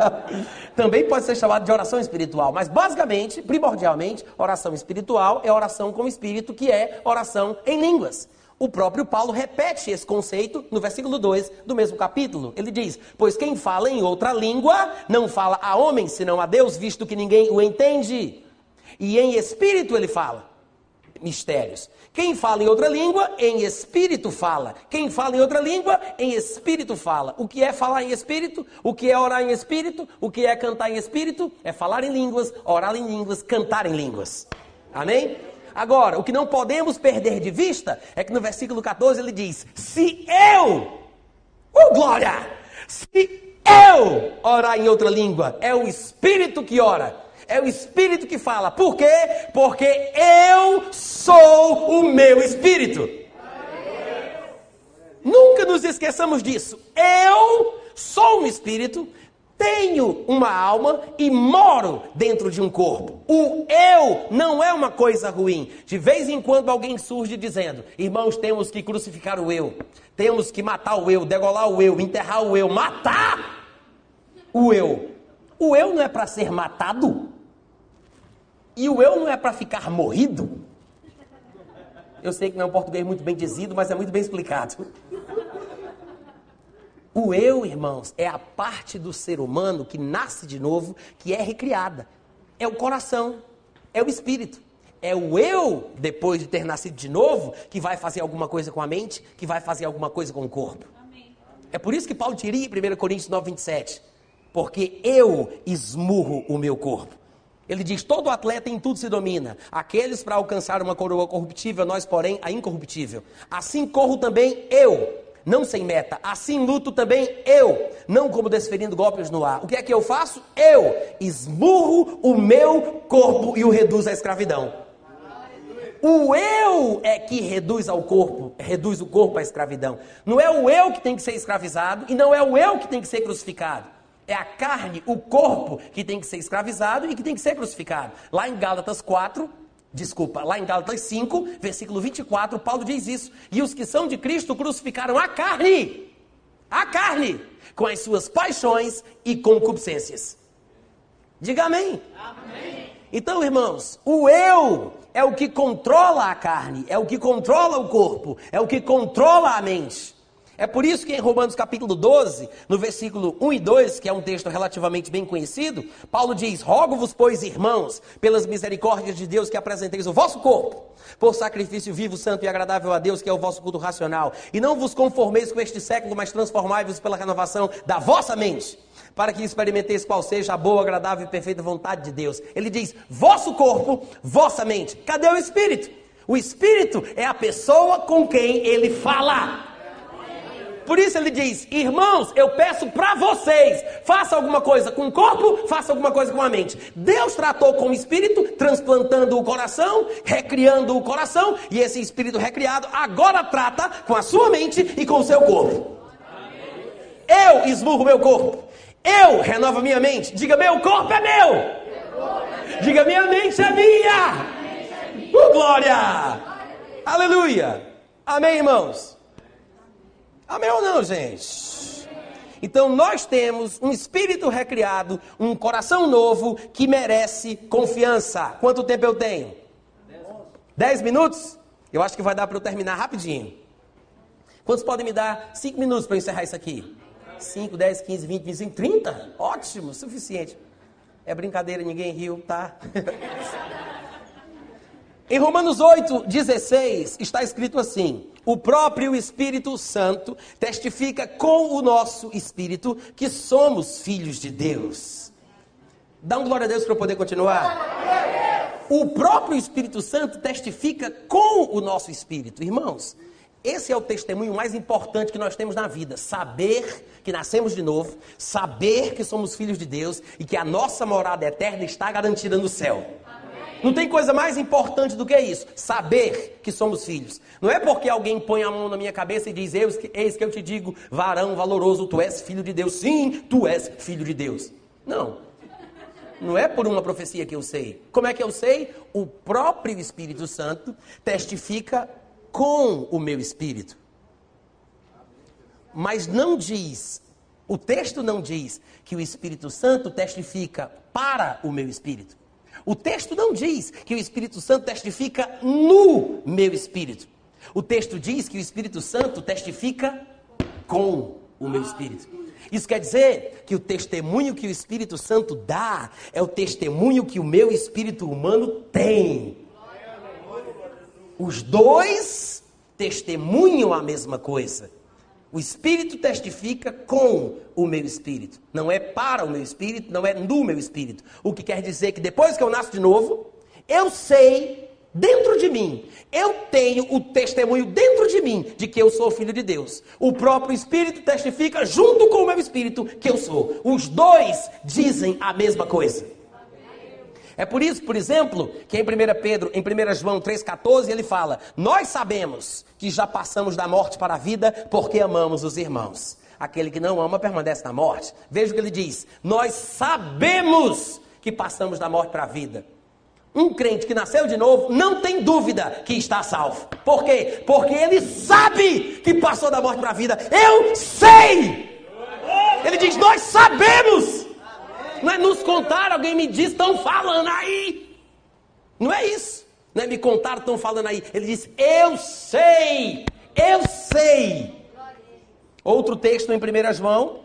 Também pode ser chamado de oração espiritual, mas basicamente, primordialmente, oração espiritual é oração com espírito, que é oração em línguas. O próprio Paulo repete esse conceito no versículo 2 do mesmo capítulo. Ele diz: Pois quem fala em outra língua não fala a homem, senão a Deus, visto que ninguém o entende. E em espírito ele fala mistérios. Quem fala em outra língua, em espírito fala. Quem fala em outra língua, em espírito fala. O que é falar em espírito? O que é orar em espírito? O que é cantar em espírito? É falar em línguas, orar em línguas, cantar em línguas. Amém? Agora, o que não podemos perder de vista é que no versículo 14 ele diz: Se eu, oh glória, se eu orar em outra língua, é o Espírito que ora. É o Espírito que fala. Por quê? Porque eu sou o meu Espírito. Nunca nos esqueçamos disso. Eu sou um Espírito tenho uma alma e moro dentro de um corpo. O eu não é uma coisa ruim. De vez em quando alguém surge dizendo: irmãos, temos que crucificar o eu, temos que matar o eu, degolar o eu, enterrar o eu, matar o eu. O eu não é para ser matado? E o eu não é para ficar morrido? Eu sei que não é um português muito bem dizido, mas é muito bem explicado. O eu, irmãos, é a parte do ser humano que nasce de novo, que é recriada. É o coração, é o espírito. É o eu, depois de ter nascido de novo, que vai fazer alguma coisa com a mente, que vai fazer alguma coisa com o corpo. Amém. É por isso que Paulo diria em 1 Coríntios 9, 27. Porque eu esmurro o meu corpo. Ele diz: todo atleta em tudo se domina. Aqueles para alcançar uma coroa corruptível, nós, porém, a incorruptível. Assim corro também eu não sem meta. Assim luto também eu, não como desferindo golpes no ar. O que é que eu faço? Eu esmurro o meu corpo e o reduzo à escravidão. O eu é que reduz ao corpo, reduz o corpo à escravidão. Não é o eu que tem que ser escravizado e não é o eu que tem que ser crucificado. É a carne, o corpo que tem que ser escravizado e que tem que ser crucificado. Lá em Gálatas 4, Desculpa, lá em Gálatas 5, versículo 24, Paulo diz isso. E os que são de Cristo crucificaram a carne, a carne, com as suas paixões e concupiscências. Diga amém. amém. Então, irmãos, o eu é o que controla a carne, é o que controla o corpo, é o que controla a mente. É por isso que em Romanos capítulo 12, no versículo 1 e 2, que é um texto relativamente bem conhecido, Paulo diz: Rogo-vos, pois, irmãos, pelas misericórdias de Deus, que apresenteis o vosso corpo por sacrifício vivo, santo e agradável a Deus, que é o vosso culto racional. E não vos conformeis com este século, mas transformai-vos pela renovação da vossa mente, para que experimenteis qual seja a boa, agradável e perfeita vontade de Deus. Ele diz: vosso corpo, vossa mente. Cadê o espírito? O espírito é a pessoa com quem ele fala. Por isso ele diz: Irmãos, eu peço para vocês, faça alguma coisa com o corpo, faça alguma coisa com a mente. Deus tratou com o espírito, transplantando o coração, recriando o coração, e esse espírito recriado agora trata com a sua mente e com o seu corpo. Eu esmurro meu corpo. Eu renovo minha mente. Diga: Meu corpo é meu. Diga: Minha mente é minha. Uh, glória! Aleluia! Amém, irmãos? Amém ou não, gente? Então nós temos um espírito recriado, um coração novo que merece confiança. Quanto tempo eu tenho? Dez minutos? Eu acho que vai dar para eu terminar rapidinho. Quantos podem me dar cinco minutos para encerrar isso aqui? Cinco, dez, quinze, vinte, vinte cinco, trinta? Ótimo, suficiente. É brincadeira, ninguém riu, tá? em Romanos 8, 16, está escrito assim: o próprio Espírito Santo testifica com o nosso espírito que somos filhos de Deus. Dá um glória a Deus para eu poder continuar. O próprio Espírito Santo testifica com o nosso espírito. Irmãos, esse é o testemunho mais importante que nós temos na vida: saber que nascemos de novo, saber que somos filhos de Deus e que a nossa morada eterna está garantida no céu. Não tem coisa mais importante do que isso. Saber que somos filhos. Não é porque alguém põe a mão na minha cabeça e diz, eis que, que eu te digo, varão valoroso, tu és filho de Deus. Sim, tu és filho de Deus. Não. Não é por uma profecia que eu sei. Como é que eu sei? O próprio Espírito Santo testifica com o meu espírito. Mas não diz O texto não diz que o Espírito Santo testifica para o meu espírito. O texto não diz que o Espírito Santo testifica no meu espírito. O texto diz que o Espírito Santo testifica com o meu espírito. Isso quer dizer que o testemunho que o Espírito Santo dá é o testemunho que o meu espírito humano tem. Os dois testemunham a mesma coisa. O Espírito testifica com o meu espírito. Não é para o meu espírito, não é no meu espírito. O que quer dizer que depois que eu nasço de novo, eu sei dentro de mim, eu tenho o testemunho dentro de mim de que eu sou filho de Deus. O próprio Espírito testifica junto com o meu espírito que eu sou. Os dois dizem a mesma coisa. É por isso, por exemplo, que em 1 Pedro, em 1 João 3,14, ele fala: Nós sabemos que já passamos da morte para a vida porque amamos os irmãos. Aquele que não ama permanece na morte. Veja o que ele diz: Nós sabemos que passamos da morte para a vida. Um crente que nasceu de novo não tem dúvida que está salvo. Por quê? Porque ele sabe que passou da morte para a vida. Eu sei! Ele diz: Nós sabemos! Não é nos contar, alguém me diz, estão falando aí. Não é isso. Não é me contar, estão falando aí. Ele diz: Eu sei! Eu sei! Outro texto em 1 João,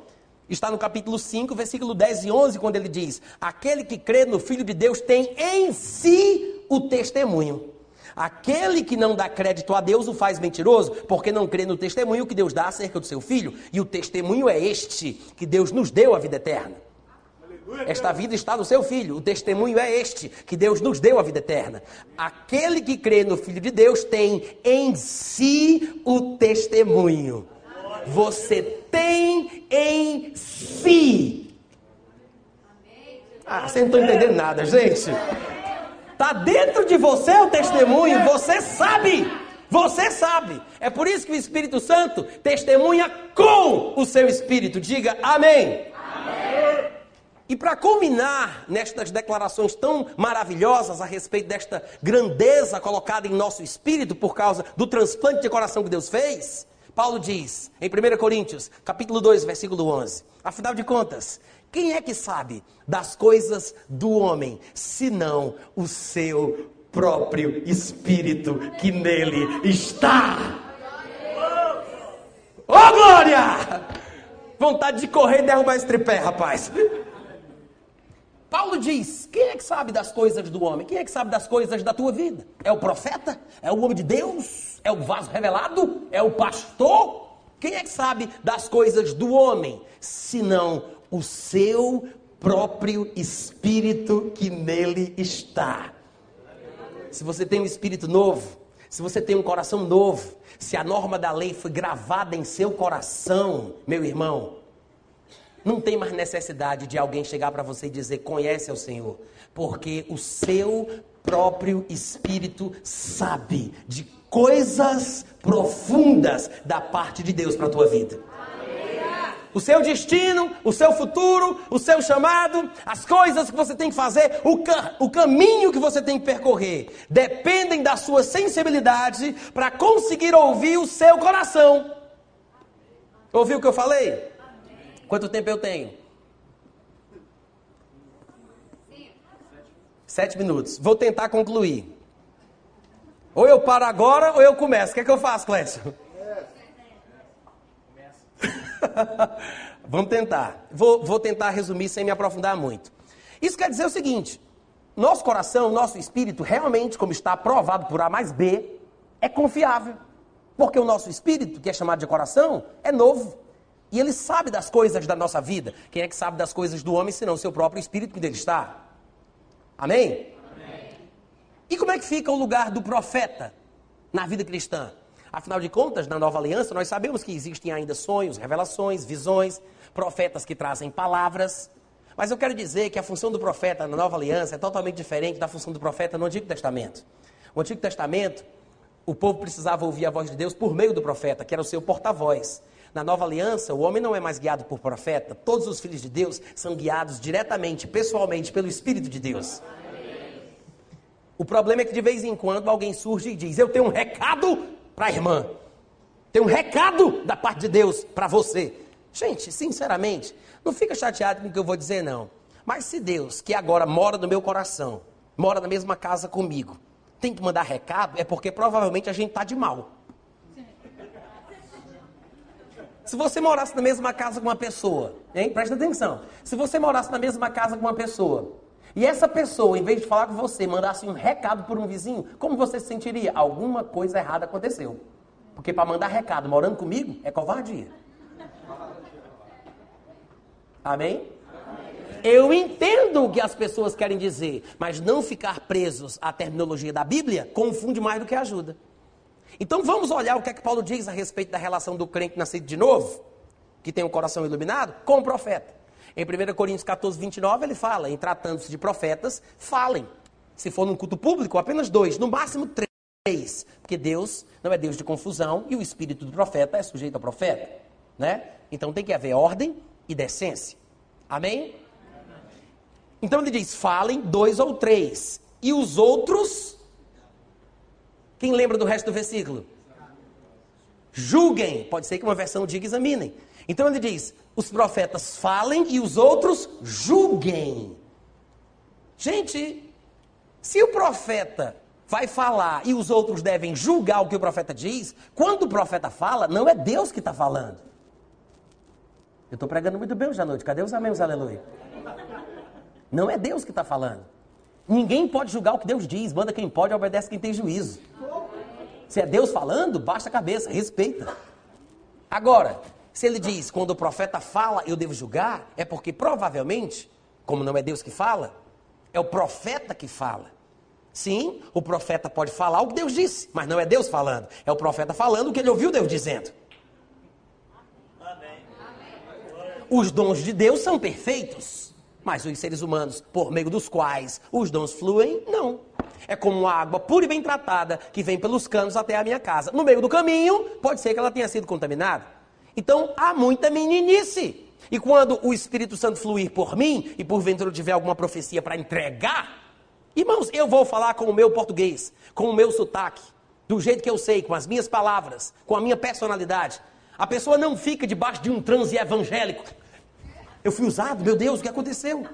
está no capítulo 5, versículo 10 e 11, quando ele diz: Aquele que crê no Filho de Deus tem em si o testemunho. Aquele que não dá crédito a Deus o faz mentiroso, porque não crê no testemunho que Deus dá acerca do seu filho. E o testemunho é este: que Deus nos deu a vida eterna. Esta vida está no seu filho. O testemunho é este: que Deus nos deu a vida eterna. Aquele que crê no Filho de Deus tem em si o testemunho. Você tem em si. Ah, você não está entendendo nada, gente. Está dentro de você o testemunho, você sabe. Você sabe. É por isso que o Espírito Santo testemunha com o seu espírito. Diga amém. amém. E para culminar nestas declarações tão maravilhosas a respeito desta grandeza colocada em nosso espírito por causa do transplante de coração que Deus fez, Paulo diz em 1 Coríntios, capítulo 2, versículo 11: Afinal de contas, quem é que sabe das coisas do homem, senão o seu próprio espírito que nele está? Ô oh, glória! Vontade de correr e derrubar esse tripé, rapaz. Paulo diz: quem é que sabe das coisas do homem? Quem é que sabe das coisas da tua vida? É o profeta? É o homem de Deus? É o vaso revelado? É o pastor? Quem é que sabe das coisas do homem, senão o seu próprio espírito que nele está? Se você tem um espírito novo, se você tem um coração novo, se a norma da lei foi gravada em seu coração, meu irmão, não tem mais necessidade de alguém chegar para você e dizer conhece o Senhor, porque o seu próprio espírito sabe de coisas profundas da parte de Deus para a tua vida. O seu destino, o seu futuro, o seu chamado, as coisas que você tem que fazer, o, ca o caminho que você tem que percorrer, dependem da sua sensibilidade para conseguir ouvir o seu coração. Ouviu o que eu falei? Quanto tempo eu tenho? Sete minutos. Vou tentar concluir. Ou eu paro agora ou eu começo. O que é que eu faço, Clécio? Vamos tentar. Vou, vou tentar resumir sem me aprofundar muito. Isso quer dizer o seguinte: nosso coração, nosso espírito, realmente, como está provado por A mais B, é confiável. Porque o nosso espírito, que é chamado de coração, é novo. E ele sabe das coisas da nossa vida. Quem é que sabe das coisas do homem, senão seu próprio espírito que dele está? Amém? E como é que fica o lugar do profeta na vida cristã? Afinal de contas, na nova aliança, nós sabemos que existem ainda sonhos, revelações, visões, profetas que trazem palavras. Mas eu quero dizer que a função do profeta na nova aliança é totalmente diferente da função do profeta no Antigo Testamento. No Antigo Testamento, o povo precisava ouvir a voz de Deus por meio do profeta, que era o seu porta-voz. Na nova aliança, o homem não é mais guiado por profeta, todos os filhos de Deus são guiados diretamente, pessoalmente, pelo Espírito de Deus. O problema é que de vez em quando alguém surge e diz: Eu tenho um recado para a irmã. Tenho um recado da parte de Deus para você. Gente, sinceramente, não fica chateado com o que eu vou dizer, não. Mas se Deus, que agora mora no meu coração, mora na mesma casa comigo, tem que mandar recado, é porque provavelmente a gente está de mal. Se você morasse na mesma casa com uma pessoa, hein? Presta atenção. Se você morasse na mesma casa com uma pessoa, e essa pessoa, em vez de falar com você, mandasse um recado por um vizinho, como você se sentiria? Alguma coisa errada aconteceu. Porque para mandar recado morando comigo é covardia. Amém? Eu entendo o que as pessoas querem dizer, mas não ficar presos à terminologia da Bíblia confunde mais do que ajuda. Então vamos olhar o que é que Paulo diz a respeito da relação do crente nascido de novo, que tem o coração iluminado, com o profeta. Em 1 Coríntios 14, 29, ele fala, em tratando-se de profetas, falem. Se for num culto público, apenas dois, no máximo três. Porque Deus não é Deus de confusão e o espírito do profeta é sujeito ao profeta. Né? Então tem que haver ordem e decência. Amém? Então ele diz: falem dois ou três. E os outros. Quem lembra do resto do versículo? Julguem. Pode ser que uma versão diga examinem. Então ele diz: os profetas falem e os outros julguem. Gente, se o profeta vai falar e os outros devem julgar o que o profeta diz, quando o profeta fala, não é Deus que está falando. Eu estou pregando muito bem hoje à noite. Cadê os amém, os aleluia? Não é Deus que está falando. Ninguém pode julgar o que Deus diz. Manda quem pode, obedece quem tem juízo. Se é Deus falando, baixa a cabeça, respeita. Agora, se ele diz, quando o profeta fala, eu devo julgar, é porque provavelmente, como não é Deus que fala, é o profeta que fala. Sim, o profeta pode falar o que Deus disse, mas não é Deus falando. É o profeta falando o que ele ouviu Deus dizendo. Os dons de Deus são perfeitos. Mas os seres humanos, por meio dos quais os dons fluem, não. É como água pura e bem tratada que vem pelos canos até a minha casa. No meio do caminho, pode ser que ela tenha sido contaminada. Então, há muita meninice. E quando o Espírito Santo fluir por mim, e porventura eu tiver alguma profecia para entregar, irmãos, eu vou falar com o meu português, com o meu sotaque, do jeito que eu sei, com as minhas palavras, com a minha personalidade. A pessoa não fica debaixo de um transe evangélico. Eu fui usado, meu Deus, o que aconteceu?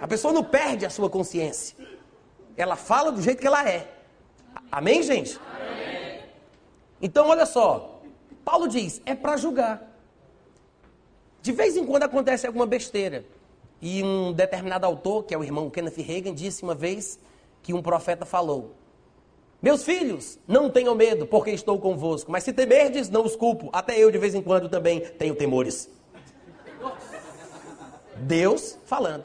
A pessoa não perde a sua consciência. Ela fala do jeito que ela é. Amém, gente? Amém. Então, olha só. Paulo diz: é para julgar. De vez em quando acontece alguma besteira. E um determinado autor, que é o irmão Kenneth Reagan, disse uma vez que um profeta falou: Meus filhos, não tenham medo, porque estou convosco. Mas se temerdes, não os culpo. Até eu, de vez em quando, também tenho temores. Deus falando.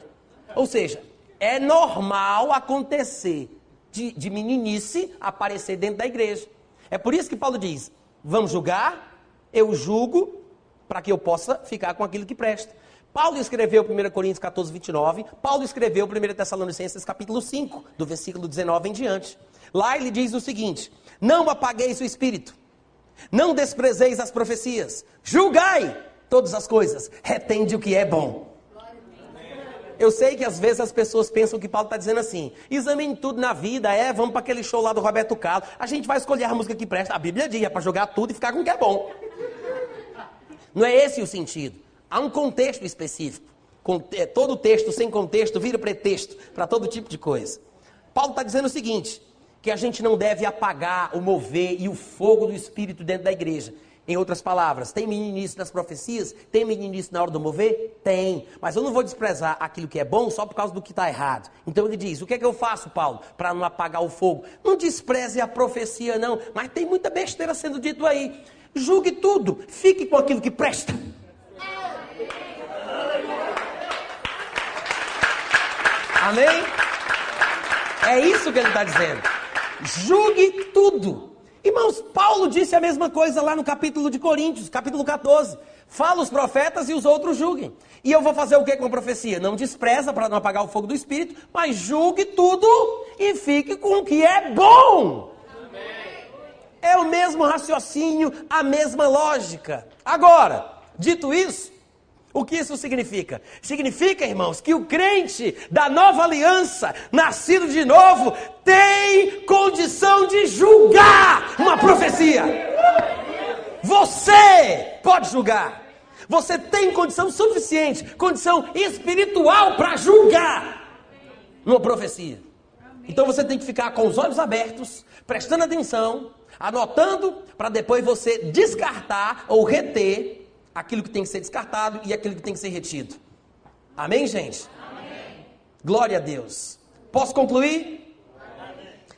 Ou seja, é normal acontecer de, de meninice aparecer dentro da igreja. É por isso que Paulo diz: vamos julgar, eu julgo, para que eu possa ficar com aquilo que presta. Paulo escreveu 1 Coríntios 14, 29. Paulo escreveu 1 Tessalonicenses capítulo 5, do versículo 19 em diante. Lá ele diz o seguinte: Não apagueis o espírito, não desprezeis as profecias, julgai todas as coisas, retende o que é bom. Eu sei que às vezes as pessoas pensam que Paulo está dizendo assim: examine tudo na vida, é, vamos para aquele show lá do Roberto Carlos, a gente vai escolher a música que presta. A Bíblia diz, é para jogar tudo e ficar com o que é bom. Não é esse o sentido. Há um contexto específico. É, todo texto sem contexto vira pretexto para todo tipo de coisa. Paulo está dizendo o seguinte: que a gente não deve apagar o mover e o fogo do Espírito dentro da igreja. Em outras palavras, tem meninice nas profecias? Tem meninice na hora do mover? Tem. Mas eu não vou desprezar aquilo que é bom só por causa do que está errado. Então ele diz: o que é que eu faço, Paulo, para não apagar o fogo? Não despreze a profecia, não. Mas tem muita besteira sendo dito aí. Julgue tudo. Fique com aquilo que presta. Amém? É isso que ele está dizendo. Julgue tudo. Irmãos, Paulo disse a mesma coisa lá no capítulo de Coríntios, capítulo 14. Fala os profetas e os outros julguem. E eu vou fazer o que com a profecia? Não despreza para não apagar o fogo do Espírito, mas julgue tudo e fique com o que é bom. É o mesmo raciocínio, a mesma lógica. Agora, dito isso, o que isso significa? Significa, irmãos, que o crente da nova aliança, nascido de novo, tem condição de julgar uma profecia. Você pode julgar. Você tem condição suficiente, condição espiritual para julgar numa profecia. Então você tem que ficar com os olhos abertos, prestando atenção, anotando, para depois você descartar ou reter aquilo que tem que ser descartado e aquilo que tem que ser retido. Amém, gente? Amém. Glória a Deus. Posso concluir?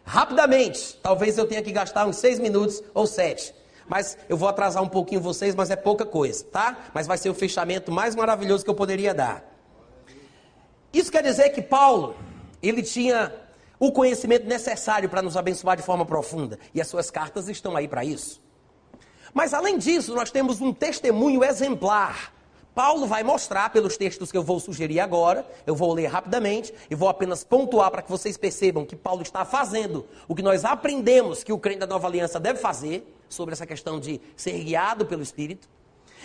Rapidamente. Talvez eu tenha que gastar uns seis minutos ou sete. Mas eu vou atrasar um pouquinho vocês, mas é pouca coisa, tá? Mas vai ser o fechamento mais maravilhoso que eu poderia dar. Isso quer dizer que Paulo, ele tinha o conhecimento necessário para nos abençoar de forma profunda. E as suas cartas estão aí para isso. Mas além disso, nós temos um testemunho exemplar. Paulo vai mostrar pelos textos que eu vou sugerir agora, eu vou ler rapidamente e vou apenas pontuar para que vocês percebam que Paulo está fazendo o que nós aprendemos que o crente da nova aliança deve fazer sobre essa questão de ser guiado pelo Espírito.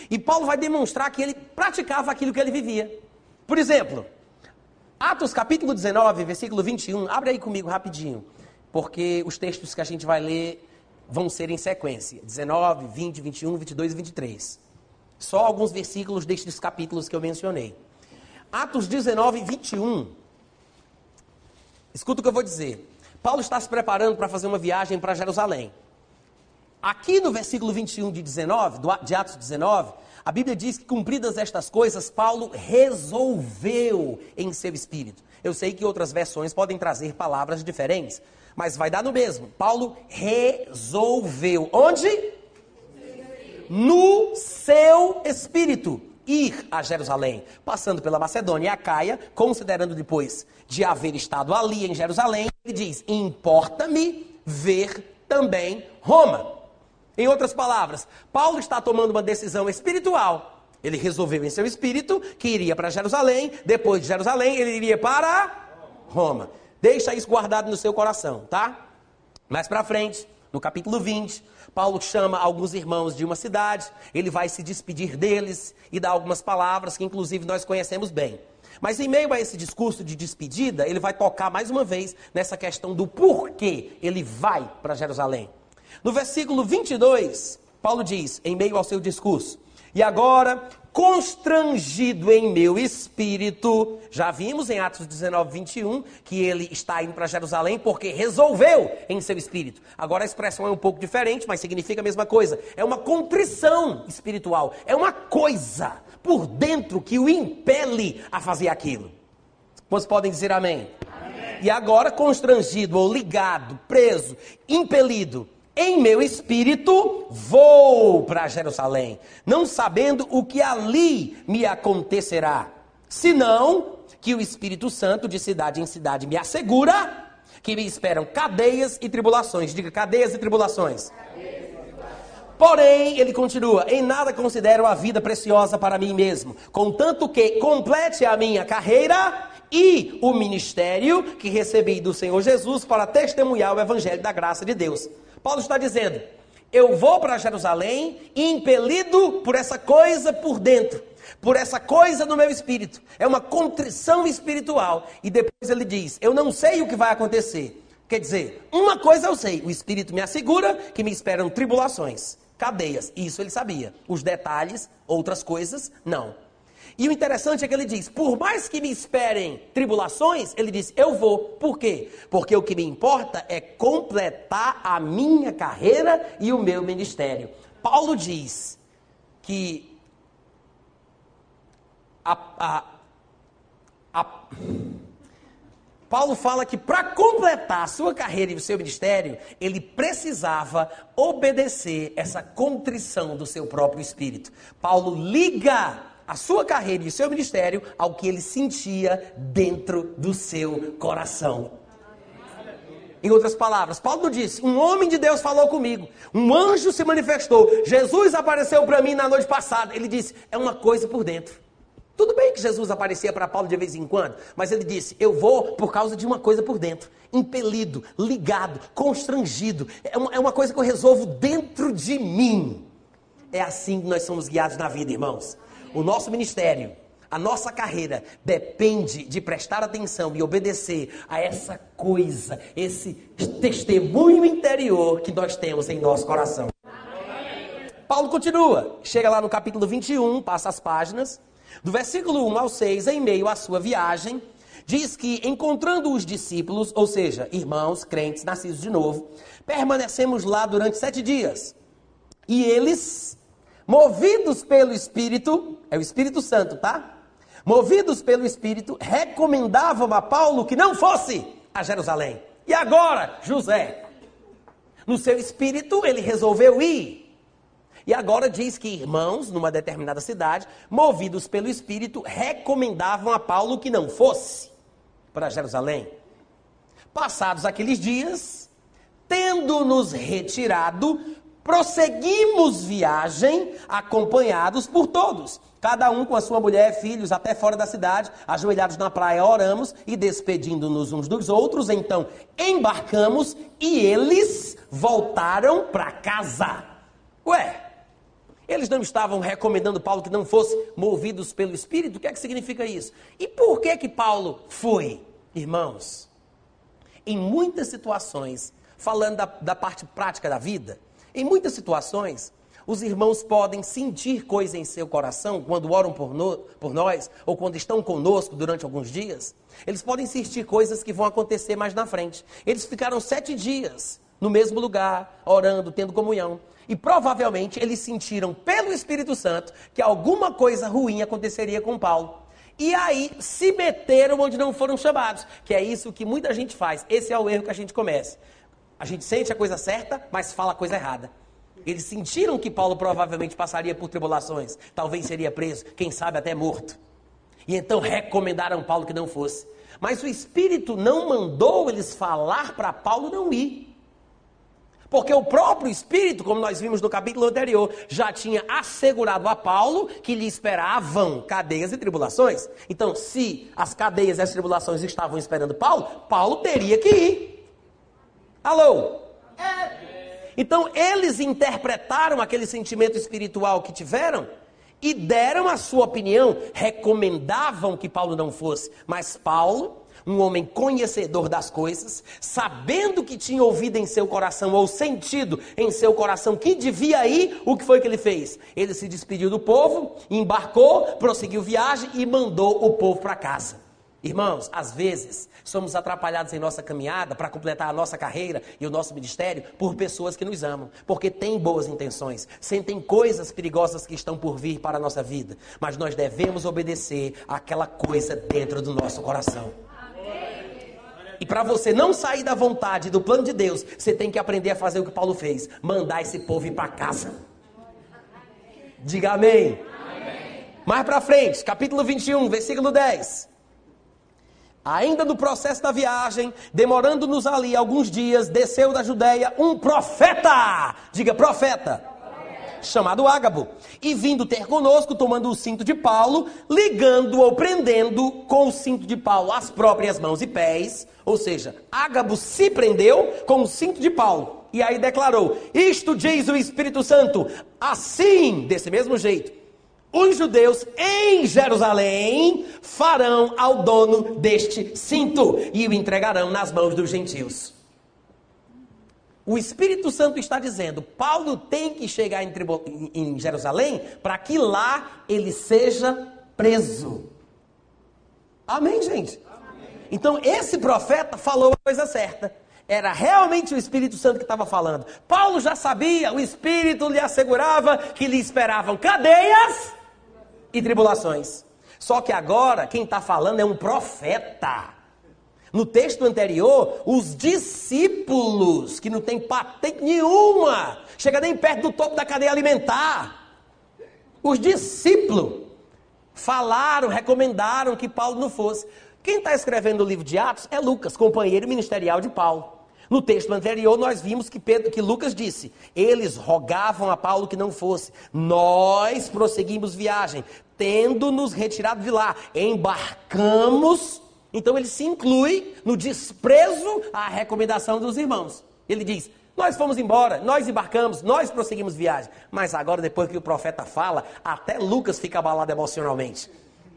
E Paulo vai demonstrar que ele praticava aquilo que ele vivia. Por exemplo, Atos capítulo 19, versículo 21. Abre aí comigo rapidinho, porque os textos que a gente vai ler vão ser em sequência: 19, 20, 21, 22 e 23. Só alguns versículos destes capítulos que eu mencionei. Atos 19, 21. Escuta o que eu vou dizer. Paulo está se preparando para fazer uma viagem para Jerusalém. Aqui no versículo 21 de, 19, de Atos 19, a Bíblia diz que, cumpridas estas coisas, Paulo resolveu em seu espírito. Eu sei que outras versões podem trazer palavras diferentes, mas vai dar no mesmo. Paulo resolveu. Onde? No seu espírito. Ir a Jerusalém, passando pela Macedônia e a Caia, considerando depois de haver estado ali em Jerusalém, ele diz: Importa-me ver também Roma. Em outras palavras, Paulo está tomando uma decisão espiritual. Ele resolveu em seu espírito que iria para Jerusalém, depois de Jerusalém, ele iria para Roma. Deixa isso guardado no seu coração, tá? Mais para frente, no capítulo 20, Paulo chama alguns irmãos de uma cidade, ele vai se despedir deles e dar algumas palavras que, inclusive, nós conhecemos bem. Mas em meio a esse discurso de despedida, ele vai tocar mais uma vez nessa questão do porquê ele vai para Jerusalém. No versículo 22, Paulo diz, em meio ao seu discurso: E agora, constrangido em meu espírito, já vimos em Atos 19, 21, que ele está indo para Jerusalém porque resolveu em seu espírito. Agora a expressão é um pouco diferente, mas significa a mesma coisa. É uma contrição espiritual, é uma coisa por dentro que o impele a fazer aquilo. Vocês podem dizer amém? amém. E agora, constrangido ou ligado, preso, impelido em meu espírito vou para Jerusalém, não sabendo o que ali me acontecerá, senão que o Espírito Santo de cidade em cidade me assegura que me esperam cadeias e tribulações. Diga cadeias e tribulações. Porém, ele continua: em nada considero a vida preciosa para mim mesmo, contanto que complete a minha carreira e o ministério que recebi do Senhor Jesus para testemunhar o evangelho da graça de Deus. Paulo está dizendo: eu vou para Jerusalém impelido por essa coisa por dentro, por essa coisa no meu espírito. É uma contrição espiritual. E depois ele diz: eu não sei o que vai acontecer. Quer dizer, uma coisa eu sei: o espírito me assegura que me esperam tribulações, cadeias. Isso ele sabia. Os detalhes, outras coisas, não. E o interessante é que ele diz: por mais que me esperem tribulações, ele diz: eu vou. Por quê? Porque o que me importa é completar a minha carreira e o meu ministério. Paulo diz que a, a, a Paulo fala que para completar a sua carreira e o seu ministério, ele precisava obedecer essa contrição do seu próprio espírito. Paulo liga a sua carreira e o seu ministério ao que ele sentia dentro do seu coração. Em outras palavras, Paulo disse: Um homem de Deus falou comigo, um anjo se manifestou, Jesus apareceu para mim na noite passada. Ele disse: É uma coisa por dentro. Tudo bem que Jesus aparecia para Paulo de vez em quando, mas ele disse: Eu vou por causa de uma coisa por dentro. Impelido, ligado, constrangido. É uma, é uma coisa que eu resolvo dentro de mim. É assim que nós somos guiados na vida, irmãos. O nosso ministério, a nossa carreira depende de prestar atenção e obedecer a essa coisa, esse testemunho interior que nós temos em nosso coração. Paulo continua, chega lá no capítulo 21, passa as páginas, do versículo 1 ao 6, em meio à sua viagem, diz que encontrando os discípulos, ou seja, irmãos, crentes, nascidos de novo, permanecemos lá durante sete dias. E eles, movidos pelo Espírito, é o Espírito Santo, tá? Movidos pelo Espírito, recomendavam a Paulo que não fosse a Jerusalém. E agora, José, no seu espírito, ele resolveu ir. E agora diz que irmãos, numa determinada cidade, movidos pelo Espírito, recomendavam a Paulo que não fosse para Jerusalém. Passados aqueles dias, tendo-nos retirado, prosseguimos viagem, acompanhados por todos, cada um com a sua mulher, filhos, até fora da cidade, ajoelhados na praia, oramos e despedindo-nos uns dos outros, então embarcamos e eles voltaram para casa. Ué, eles não estavam recomendando Paulo que não fosse movidos pelo Espírito? O que é que significa isso? E por que que Paulo foi? Irmãos, em muitas situações, falando da, da parte prática da vida, em muitas situações, os irmãos podem sentir coisa em seu coração quando oram por, no, por, nós ou quando estão conosco durante alguns dias. Eles podem sentir coisas que vão acontecer mais na frente. Eles ficaram sete dias no mesmo lugar, orando, tendo comunhão. E provavelmente eles sentiram pelo Espírito Santo que alguma coisa ruim aconteceria com Paulo. E aí se meteram onde não foram chamados, que é isso que muita gente faz. Esse é o erro que a gente começa. A gente sente a coisa certa, mas fala a coisa errada. Eles sentiram que Paulo provavelmente passaria por tribulações, talvez seria preso, quem sabe até morto. E então recomendaram Paulo que não fosse. Mas o Espírito não mandou eles falar para Paulo não ir. Porque o próprio Espírito, como nós vimos no capítulo anterior, já tinha assegurado a Paulo que lhe esperavam cadeias e tribulações. Então, se as cadeias e as tribulações estavam esperando Paulo, Paulo teria que ir. Alô? Então, eles interpretaram aquele sentimento espiritual que tiveram e deram a sua opinião, recomendavam que Paulo não fosse. Mas Paulo um homem conhecedor das coisas, sabendo que tinha ouvido em seu coração ou sentido em seu coração que devia ir, o que foi que ele fez? Ele se despediu do povo, embarcou, prosseguiu viagem e mandou o povo para casa. Irmãos, às vezes somos atrapalhados em nossa caminhada para completar a nossa carreira e o nosso ministério por pessoas que nos amam, porque têm boas intenções, sentem coisas perigosas que estão por vir para a nossa vida, mas nós devemos obedecer àquela coisa dentro do nosso coração. E para você não sair da vontade do plano de Deus, você tem que aprender a fazer o que Paulo fez: mandar esse povo ir para casa. Diga amém. amém. Mais para frente, capítulo 21, versículo 10. Ainda no processo da viagem, demorando-nos ali alguns dias, desceu da Judéia um profeta. Diga profeta. Chamado Ágabo, e vindo ter conosco, tomando o cinto de Paulo, ligando ou prendendo com o cinto de Paulo as próprias mãos e pés, ou seja, Ágabo se prendeu com o cinto de Paulo, e aí declarou: Isto diz o Espírito Santo, assim, desse mesmo jeito, os judeus em Jerusalém farão ao dono deste cinto e o entregarão nas mãos dos gentios. O Espírito Santo está dizendo: Paulo tem que chegar em, em Jerusalém para que lá ele seja preso. Amém, gente? Amém. Então, esse profeta falou a coisa certa. Era realmente o Espírito Santo que estava falando. Paulo já sabia, o Espírito lhe assegurava que lhe esperavam cadeias e tribulações. Só que agora quem está falando é um profeta. No texto anterior, os discípulos, que não tem patente nenhuma, chega nem perto do topo da cadeia alimentar. Os discípulos falaram, recomendaram que Paulo não fosse. Quem está escrevendo o livro de Atos é Lucas, companheiro ministerial de Paulo. No texto anterior, nós vimos que, Pedro, que Lucas disse: eles rogavam a Paulo que não fosse. Nós prosseguimos viagem, tendo nos retirado de lá, embarcamos então ele se inclui no desprezo à recomendação dos irmãos. Ele diz: Nós fomos embora, nós embarcamos, nós prosseguimos viagem. Mas agora, depois que o profeta fala, até Lucas fica abalado emocionalmente.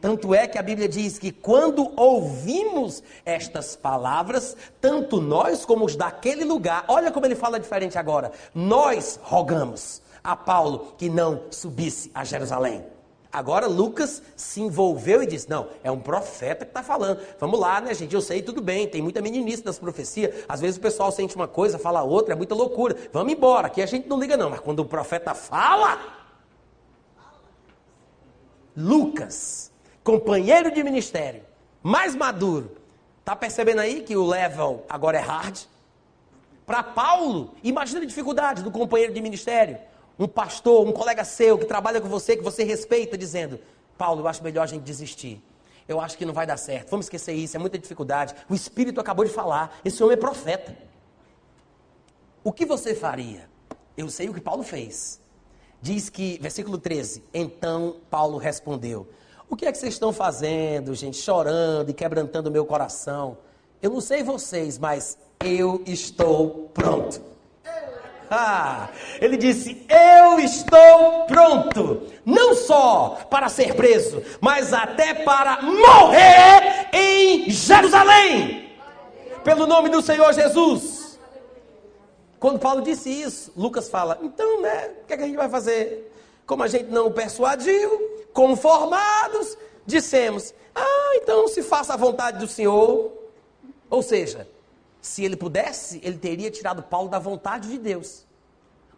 Tanto é que a Bíblia diz que quando ouvimos estas palavras, tanto nós como os daquele lugar, olha como ele fala diferente agora, nós rogamos a Paulo que não subisse a Jerusalém. Agora Lucas se envolveu e disse: Não, é um profeta que está falando. Vamos lá, né, gente? Eu sei, tudo bem, tem muita meninice das profecias. Às vezes o pessoal sente uma coisa, fala outra, é muita loucura. Vamos embora, aqui a gente não liga, não. Mas quando o profeta fala. Lucas, companheiro de ministério, mais maduro, está percebendo aí que o level agora é hard? Para Paulo, imagina a dificuldade do companheiro de ministério um pastor, um colega seu que trabalha com você, que você respeita, dizendo: Paulo, eu acho melhor a gente desistir. Eu acho que não vai dar certo. Vamos esquecer isso, é muita dificuldade. O Espírito acabou de falar. Esse homem é profeta. O que você faria? Eu sei o que Paulo fez. Diz que, versículo 13: Então Paulo respondeu: O que é que vocês estão fazendo, gente? Chorando e quebrantando meu coração. Eu não sei vocês, mas eu estou pronto. Ah, ele disse: Eu estou pronto, não só para ser preso, mas até para morrer em Jerusalém, pelo nome do Senhor Jesus. Quando Paulo disse isso, Lucas fala: Então, né, o que, é que a gente vai fazer? Como a gente não persuadiu, conformados, dissemos: Ah, então se faça a vontade do Senhor. Ou seja, se ele pudesse, ele teria tirado Paulo da vontade de Deus.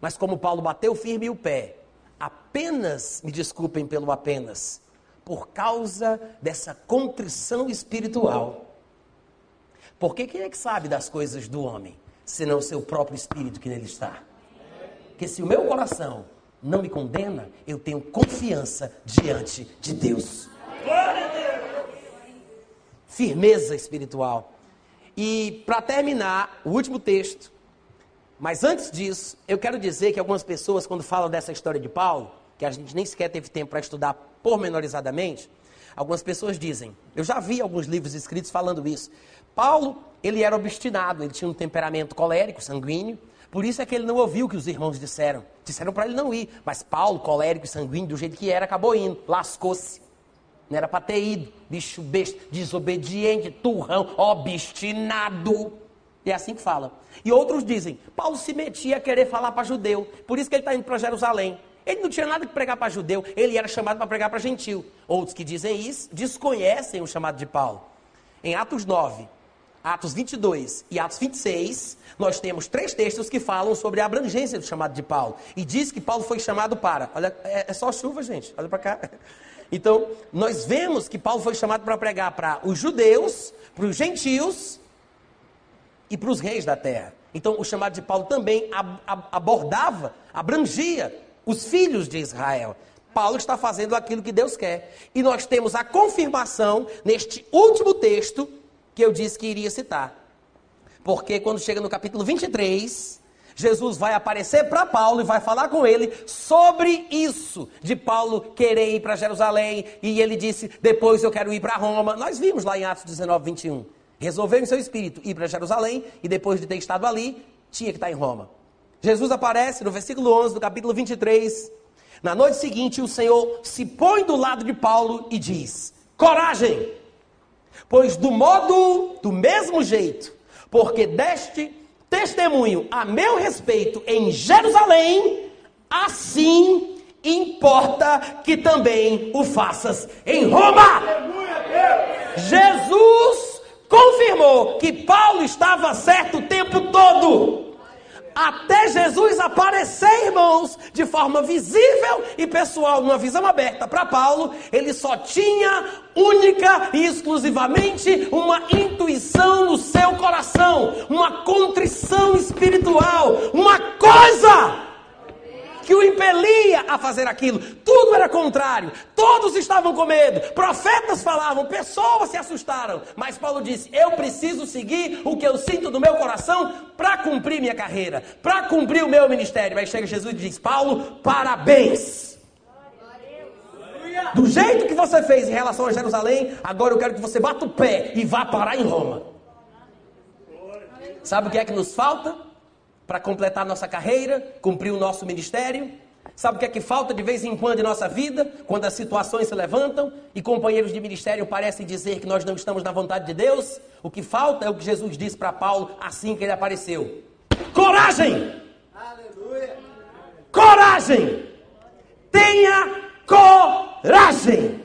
Mas como Paulo bateu firme o pé, apenas, me desculpem pelo apenas, por causa dessa contrição espiritual. Porque quem é que sabe das coisas do homem, senão o seu próprio espírito que nele está? Porque se o meu coração não me condena, eu tenho confiança diante de Deus. Firmeza espiritual. E para terminar, o último texto. Mas antes disso, eu quero dizer que algumas pessoas, quando falam dessa história de Paulo, que a gente nem sequer teve tempo para estudar pormenorizadamente, algumas pessoas dizem, eu já vi alguns livros escritos falando isso. Paulo, ele era obstinado, ele tinha um temperamento colérico, sanguíneo, por isso é que ele não ouviu o que os irmãos disseram. Disseram para ele não ir, mas Paulo, colérico e sanguíneo, do jeito que era, acabou indo, lascou-se. Não era para ter ido. Bicho besta, desobediente, turrão, obstinado. É assim que fala. E outros dizem, Paulo se metia a querer falar para judeu, por isso que ele está indo para Jerusalém. Ele não tinha nada que pregar para judeu, ele era chamado para pregar para gentil. Outros que dizem isso desconhecem o chamado de Paulo. Em Atos 9, Atos 22 e Atos 26, nós temos três textos que falam sobre a abrangência do chamado de Paulo. E diz que Paulo foi chamado para. Olha, é, é só chuva, gente. Olha para cá. Então, nós vemos que Paulo foi chamado para pregar para os judeus, para os gentios e para os reis da terra. Então, o chamado de Paulo também abordava, abrangia os filhos de Israel. Paulo está fazendo aquilo que Deus quer. E nós temos a confirmação neste último texto que eu disse que iria citar. Porque quando chega no capítulo 23, Jesus vai aparecer para Paulo e vai falar com ele sobre isso, de Paulo querer ir para Jerusalém. E ele disse: Depois eu quero ir para Roma. Nós vimos lá em Atos 19, 21. Resolveu em seu espírito ir para Jerusalém e depois de ter estado ali, tinha que estar em Roma. Jesus aparece no versículo 11 do capítulo 23. Na noite seguinte, o Senhor se põe do lado de Paulo e diz: Coragem! Pois do modo, do mesmo jeito, porque deste testemunho a meu respeito em Jerusalém, assim importa que também o faças em Roma. Jesus confirmou que Paulo estava certo o tempo todo. Até Jesus aparecer, irmãos, de forma visível e pessoal, numa visão aberta para Paulo, ele só tinha única e exclusivamente uma intuição no seu coração, uma contrição espiritual, uma coisa que o impelia a fazer aquilo. Tudo era contrário. Todos estavam com medo. Profetas falavam, pessoas se assustaram. Mas Paulo disse: Eu preciso seguir o que eu sinto no meu coração para cumprir minha carreira, para cumprir o meu ministério. Aí chega Jesus e diz: Paulo, parabéns. Do jeito que você fez em relação a Jerusalém, agora eu quero que você bata o pé e vá parar em Roma. Sabe o que é que nos falta? Para completar nossa carreira, cumprir o nosso ministério. Sabe o que é que falta de vez em quando em nossa vida, quando as situações se levantam e companheiros de ministério parecem dizer que nós não estamos na vontade de Deus? O que falta é o que Jesus disse para Paulo assim que ele apareceu: coragem! Aleluia! Coragem! Tenha coragem!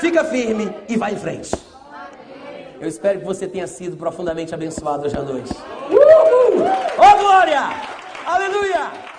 Fica firme e vai em frente. Eu espero que você tenha sido profundamente abençoado hoje à noite. Uhul! Oh glória! Aleluia!